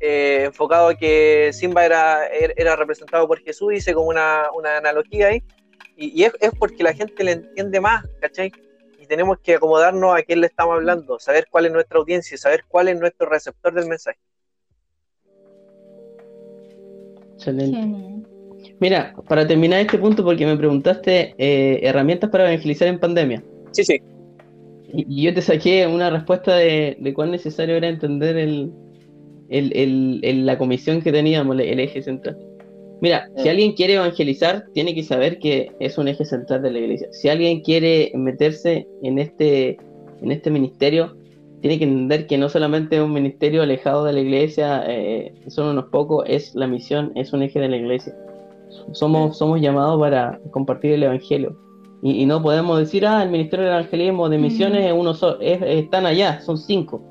A: eh, enfocado a que Simba era, er, era representado por Jesús, hice como una, una analogía ahí, y, es, es, porque la gente le entiende más, ¿cachai? Y tenemos que acomodarnos a quién le estamos hablando, saber cuál es nuestra audiencia, saber cuál es nuestro receptor del mensaje.
B: Excelente. Mira, para terminar este punto, porque me preguntaste eh, herramientas para evangelizar en pandemia.
A: Sí, sí.
B: Y, yo te saqué una respuesta de, cuán necesario era entender el, la comisión que teníamos, el eje central. Mira, si mm. alguien quiere evangelizar, tiene que saber que es un eje central de la iglesia. Si alguien quiere meterse en este, en este ministerio, tiene que entender que no solamente es un ministerio alejado de la iglesia, eh, son unos pocos, es la misión, es un eje de la iglesia. Somos, somos llamados para compartir el evangelio. Y, no podemos decir, ah, el Ministerio del Evangelismo de Misiones es uno solo, están allá, son cinco.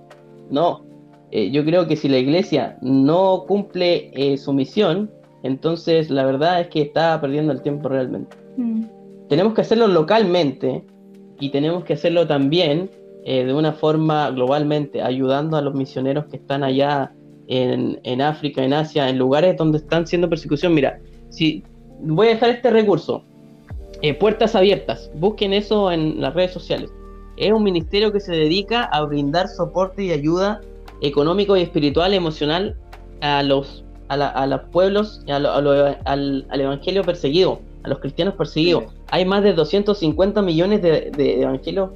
B: No, eh, yo creo que si la iglesia no cumple eh, su misión, entonces la verdad es que está perdiendo el tiempo realmente. Mm. Tenemos que hacerlo localmente y tenemos que hacerlo también eh, de una forma globalmente, ayudando a los misioneros que están allá en, en, África, en Asia, en lugares donde están siendo persecución. Mira, si voy a dejar este recurso, eh, puertas abiertas. Busquen eso en las redes sociales. Es un ministerio que se dedica a brindar soporte y ayuda económico y espiritual, emocional a los, a, los pueblos, al, evangelio perseguido, a los cristianos perseguidos. Hay más de 250 millones de, evangelios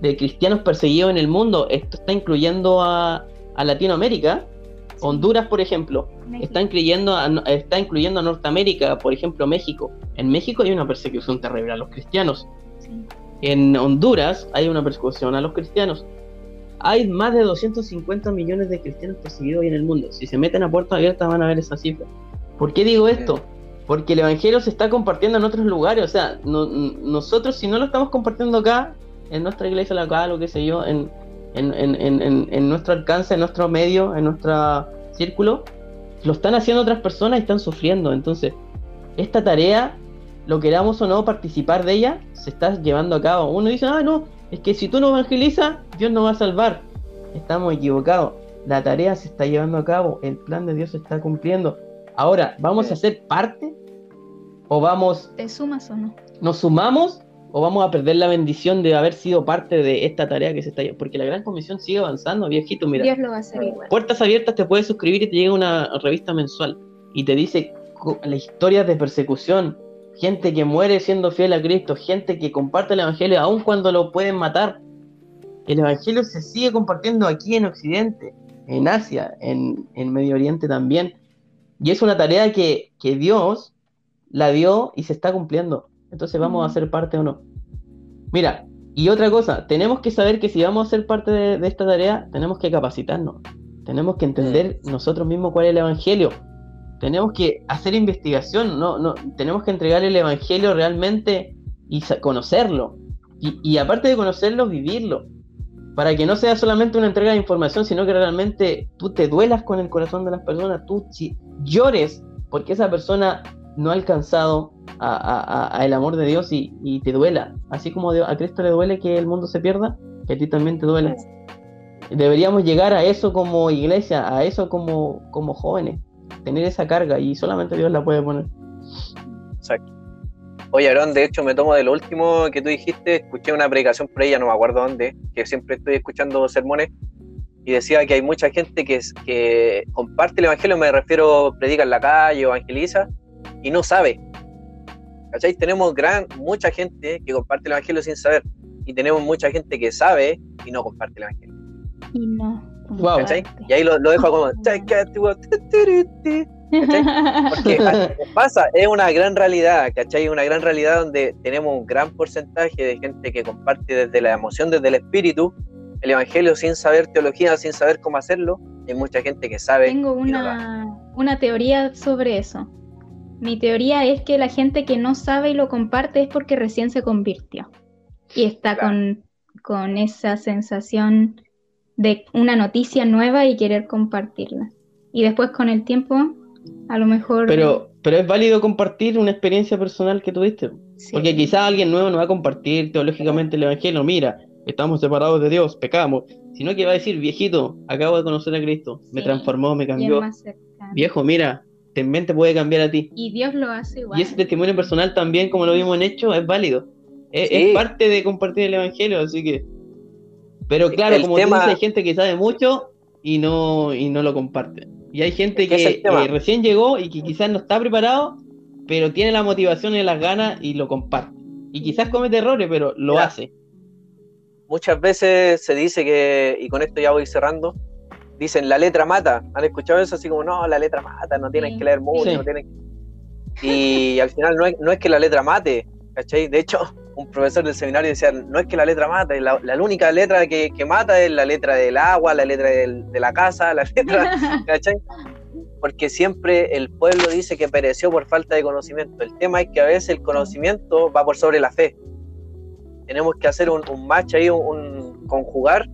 B: de cristianos perseguidos en el mundo. Esto está incluyendo a, a Latinoamérica Honduras, por ejemplo, está incluyendo, a, está incluyendo a Norteamérica, por ejemplo, México. En México hay una persecución terrible a los cristianos. En Honduras hay una persecución a los cristianos. Hay más de 250 millones de cristianos perseguidos hoy en el mundo. Si se meten a puerta abierta van a ver esa cifra. ¿Por qué digo esto? Porque el Evangelio se está compartiendo en otros lugares. O sea, nosotros si no lo estamos compartiendo acá, en nuestra iglesia local o qué sé yo, en, en, nuestro alcance, en nuestro medio, en nuestro círculo, lo están haciendo otras personas y están sufriendo. Entonces, esta tarea, lo queramos o no participar de ella, se está llevando a cabo. Uno dice, ah, no, es que si tú no evangelizas, Dios no va a salvar. Estamos equivocados. La tarea se está llevando a cabo, el plan de Dios se está cumpliendo. Ahora, ¿vamos a ser parte? ¿O vamos...
C: ¿Te sumas o no?
B: ¿Nos sumamos? ¿O vamos a perder la bendición de haber sido parte de esta tarea que se está... Porque la Gran Comisión sigue avanzando, viejito, mira.
C: Dios lo va a hacer igual.
B: Puertas Abiertas te puedes suscribir y te llega una revista mensual. Y te dice la historia de persecución, gente que muere siendo fiel a Cristo, gente que comparte el Evangelio aun cuando lo pueden matar. El Evangelio se sigue compartiendo aquí en Occidente, en Asia, en, Medio Oriente también. Y es una tarea que, Dios la dio y se está cumpliendo. Entonces vamos a ser parte o no. Mira, y otra cosa, tenemos que saber que si vamos a ser parte de, de esta tarea, tenemos que capacitarnos. Tenemos que entender nosotros mismos cuál es el Evangelio tenemos que hacer investigación, no, no, tenemos que entregar el Evangelio realmente y conocerlo. Y, aparte de conocerlo, vivirlo. Para que no sea solamente una entrega de información, sino que realmente tú te duelas con el corazón de las personas, tú llores porque esa persona no ha alcanzado a, el amor de Dios y, te duela. Así como a Cristo le duele que el mundo se pierda, que a ti también te duele. Deberíamos llegar a eso como iglesia, a eso como, como jóvenes tener esa carga y solamente Dios la puede poner.
A: Exacto. Oye, Aaron, de hecho me tomo de lo último que tú dijiste, escuché una predicación por ella, no me acuerdo dónde, que siempre estoy escuchando sermones, y decía que hay mucha gente que, que comparte el Evangelio, me refiero, predica en la calle, evangeliza, y no sabe. ¿Cachai? Tenemos gran, mucha gente que comparte el Evangelio sin saber, y tenemos mucha gente que sabe y no comparte el Evangelio.
C: Y no.
A: Wow. Y ahí lo, dejo como. Porque pasa, es una gran realidad, ¿cachai? Una gran realidad donde tenemos un gran porcentaje de gente que comparte desde la emoción, desde el espíritu, el evangelio sin saber teología, sin saber cómo hacerlo. Hay mucha gente que sabe.
C: Tengo una, una teoría sobre eso. Mi teoría es que la gente que no sabe y lo comparte es porque recién se convirtió. Y está con, con esa sensación de una noticia nueva y querer compartirla. Y después con el tiempo, a lo mejor...
B: Pero, pero es válido compartir una experiencia personal que tuviste. Porque quizás alguien nuevo no va a compartir teológicamente el Evangelio. Mira, estamos separados de Dios, pecamos. Sino que va a decir, viejito, acabo de conocer a Cristo, me transformó, me cambió. Viejo, mira, en mente puede cambiar a ti.
C: Y Dios lo hace igual.
B: Y ese testimonio personal también, como lo vimos en hecho, es válido. es parte de compartir el Evangelio, así que pero claro, como tú dices, hay gente que sabe mucho y no, y no lo comparte. Y hay gente que, recién llegó y que quizás no está preparado, pero tiene la motivación y las ganas y lo comparte. Y quizás comete errores, pero lo hace.
A: Muchas veces se dice que, y con esto ya voy cerrando, dicen la letra mata. ¿Han escuchado eso? Así como, no, la letra mata, no tienen que leer mucho, no tienen Y al final no es, no es que la letra mate, ¿cachai? De hecho, un profesor del seminario decía, no es que la letra mata, la, la única letra que, mata es la letra del agua, la letra de la casa, la letra, ¿cachai? Porque siempre el pueblo dice que pereció por falta de conocimiento. El tema es que a veces el conocimiento va por sobre la fe. Tenemos que hacer un, match ahí, un, conjugar,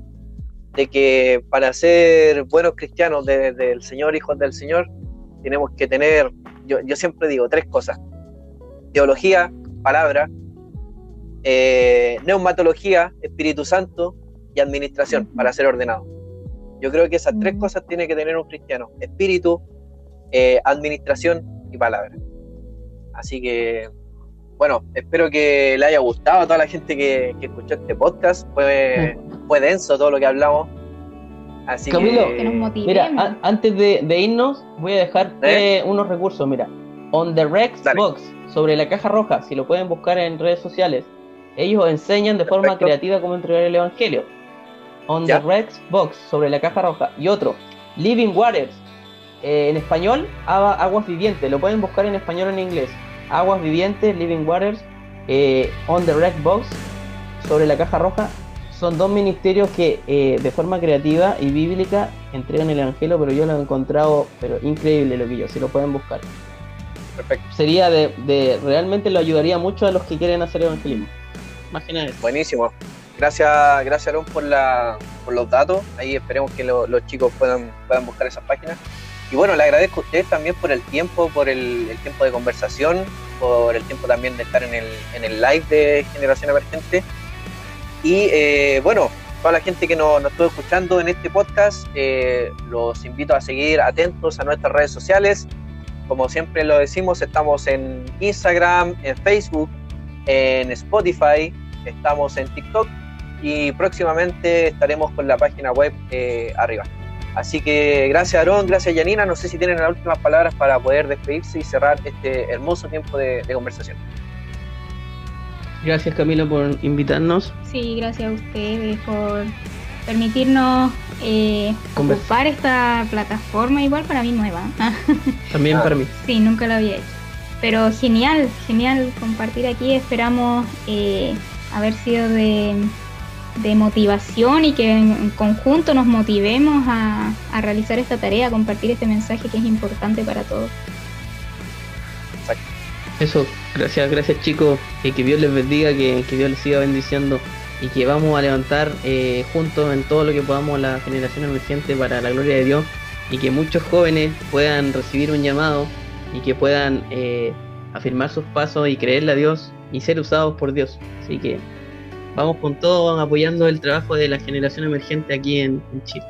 A: de que para ser buenos cristianos del Señor, hijos del Señor, tenemos que tener, yo, yo siempre digo, tres cosas. Teología, palabra, eh, neumatología, Espíritu Santo y administración para ser ordenado. Yo creo que esas tres cosas tiene que tener un cristiano, espíritu, eh, administración y palabra. Así que, bueno, espero que le haya gustado a toda la gente que, escuchó este podcast. Fue, fue denso todo lo que hablamos. Así que,
B: mira, antes de, irnos, voy a dejar ¿Eh? unos recursos. Mira, On the Rex Box, sobre la caja roja, si lo pueden buscar en redes sociales, ellos enseñan de forma creativa cómo entregar el Evangelio. On the Rex Box, sobre la caja roja. Y otro, Living Waters. Eh, en español, Aguas Vivientes. Lo pueden buscar en español o en inglés. Aguas Vivientes, Living Waters. Eh, on the Rex Box, sobre la caja roja. Son dos ministerios que eh, de forma creativa y bíblica entregan el Evangelio, pero yo lo he encontrado pero increíble lo que yo, si lo pueden buscar. Perfecto. Sería de, de, realmente lo ayudaría mucho a los que quieren hacer evangelismo.
A: Buenísimo. Gracias, gracias Aaron por, la, por los datos. Ahí esperemos que los chicos puedan, puedan buscar esas páginas. Y bueno, le agradezco a ustedes también por el tiempo, por el, tiempo de conversación, por el tiempo también de estar en el, en el live de Generación Emergente. Y eh, bueno, toda la gente que nos, nos estuvo escuchando en este podcast, eh, los invito a seguir atentos a nuestras redes sociales, como siempre lo decimos, estamos en Instagram, en Facebook, en Spotify, estamos en TikTok y próximamente estaremos con la página web eh, arriba. Así que gracias Aarón, gracias Yanina, no sé si tienen las últimas palabras para poder despedirse y cerrar este hermoso tiempo de, conversación.
B: Gracias Camila por invitarnos.
C: Sí, gracias a ustedes por permitirnos eh, ocupar esta plataforma, igual para mí nueva.
B: También para mí.
C: Sí, nunca lo había hecho. Pero genial, genial compartir aquí. Esperamos eh, haber sido de, motivación y que en, conjunto nos motivemos a, realizar esta tarea, a compartir este mensaje que es importante para todos.
B: Eso, gracias, gracias chicos, y que Dios les bendiga, que, que Dios les siga bendiciendo y que vamos a levantar eh, juntos en todo lo que podamos la generación emergente para la gloria de Dios y que muchos jóvenes puedan recibir un llamado y que puedan eh, afirmar sus pasos y creerle a Dios y ser usados por Dios. Así que vamos con todo apoyando el trabajo de la generación emergente aquí en, Chile.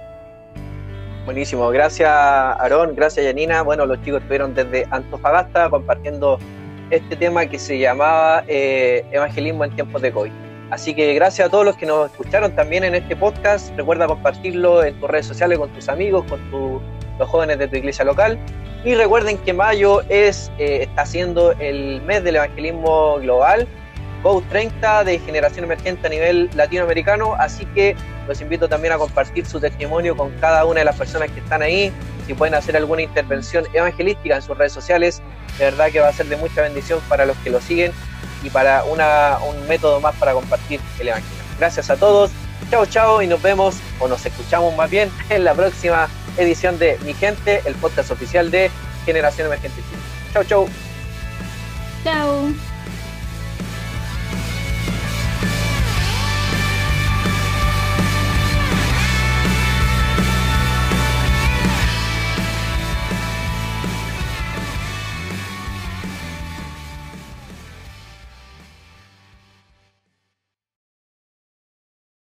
A: Buenísimo, gracias Aarón, gracias Yanina. Bueno, los chicos estuvieron desde Antofagasta compartiendo este tema que se llamaba eh, Evangelismo en tiempos de COVID. Así que gracias a todos los que nos escucharon también en este podcast. Recuerda compartirlo en tus redes sociales con tus amigos, con los jóvenes de tu iglesia local. Y recuerden que mayo es, eh, está siendo el mes del evangelismo global, Go 30 de generación emergente a nivel latinoamericano. Así que los invito también a compartir su testimonio con cada una de las personas que están ahí. Si pueden hacer alguna intervención evangelística en sus redes sociales, de verdad que va a ser de mucha bendición para los que lo siguen y para una, un método más para compartir el Evangelio. Gracias a todos, chao chao y nos vemos o nos escuchamos más bien en la próxima edición de Mi Gente, el podcast oficial de Generación Emergente Chile. Chao chao.
C: Chao.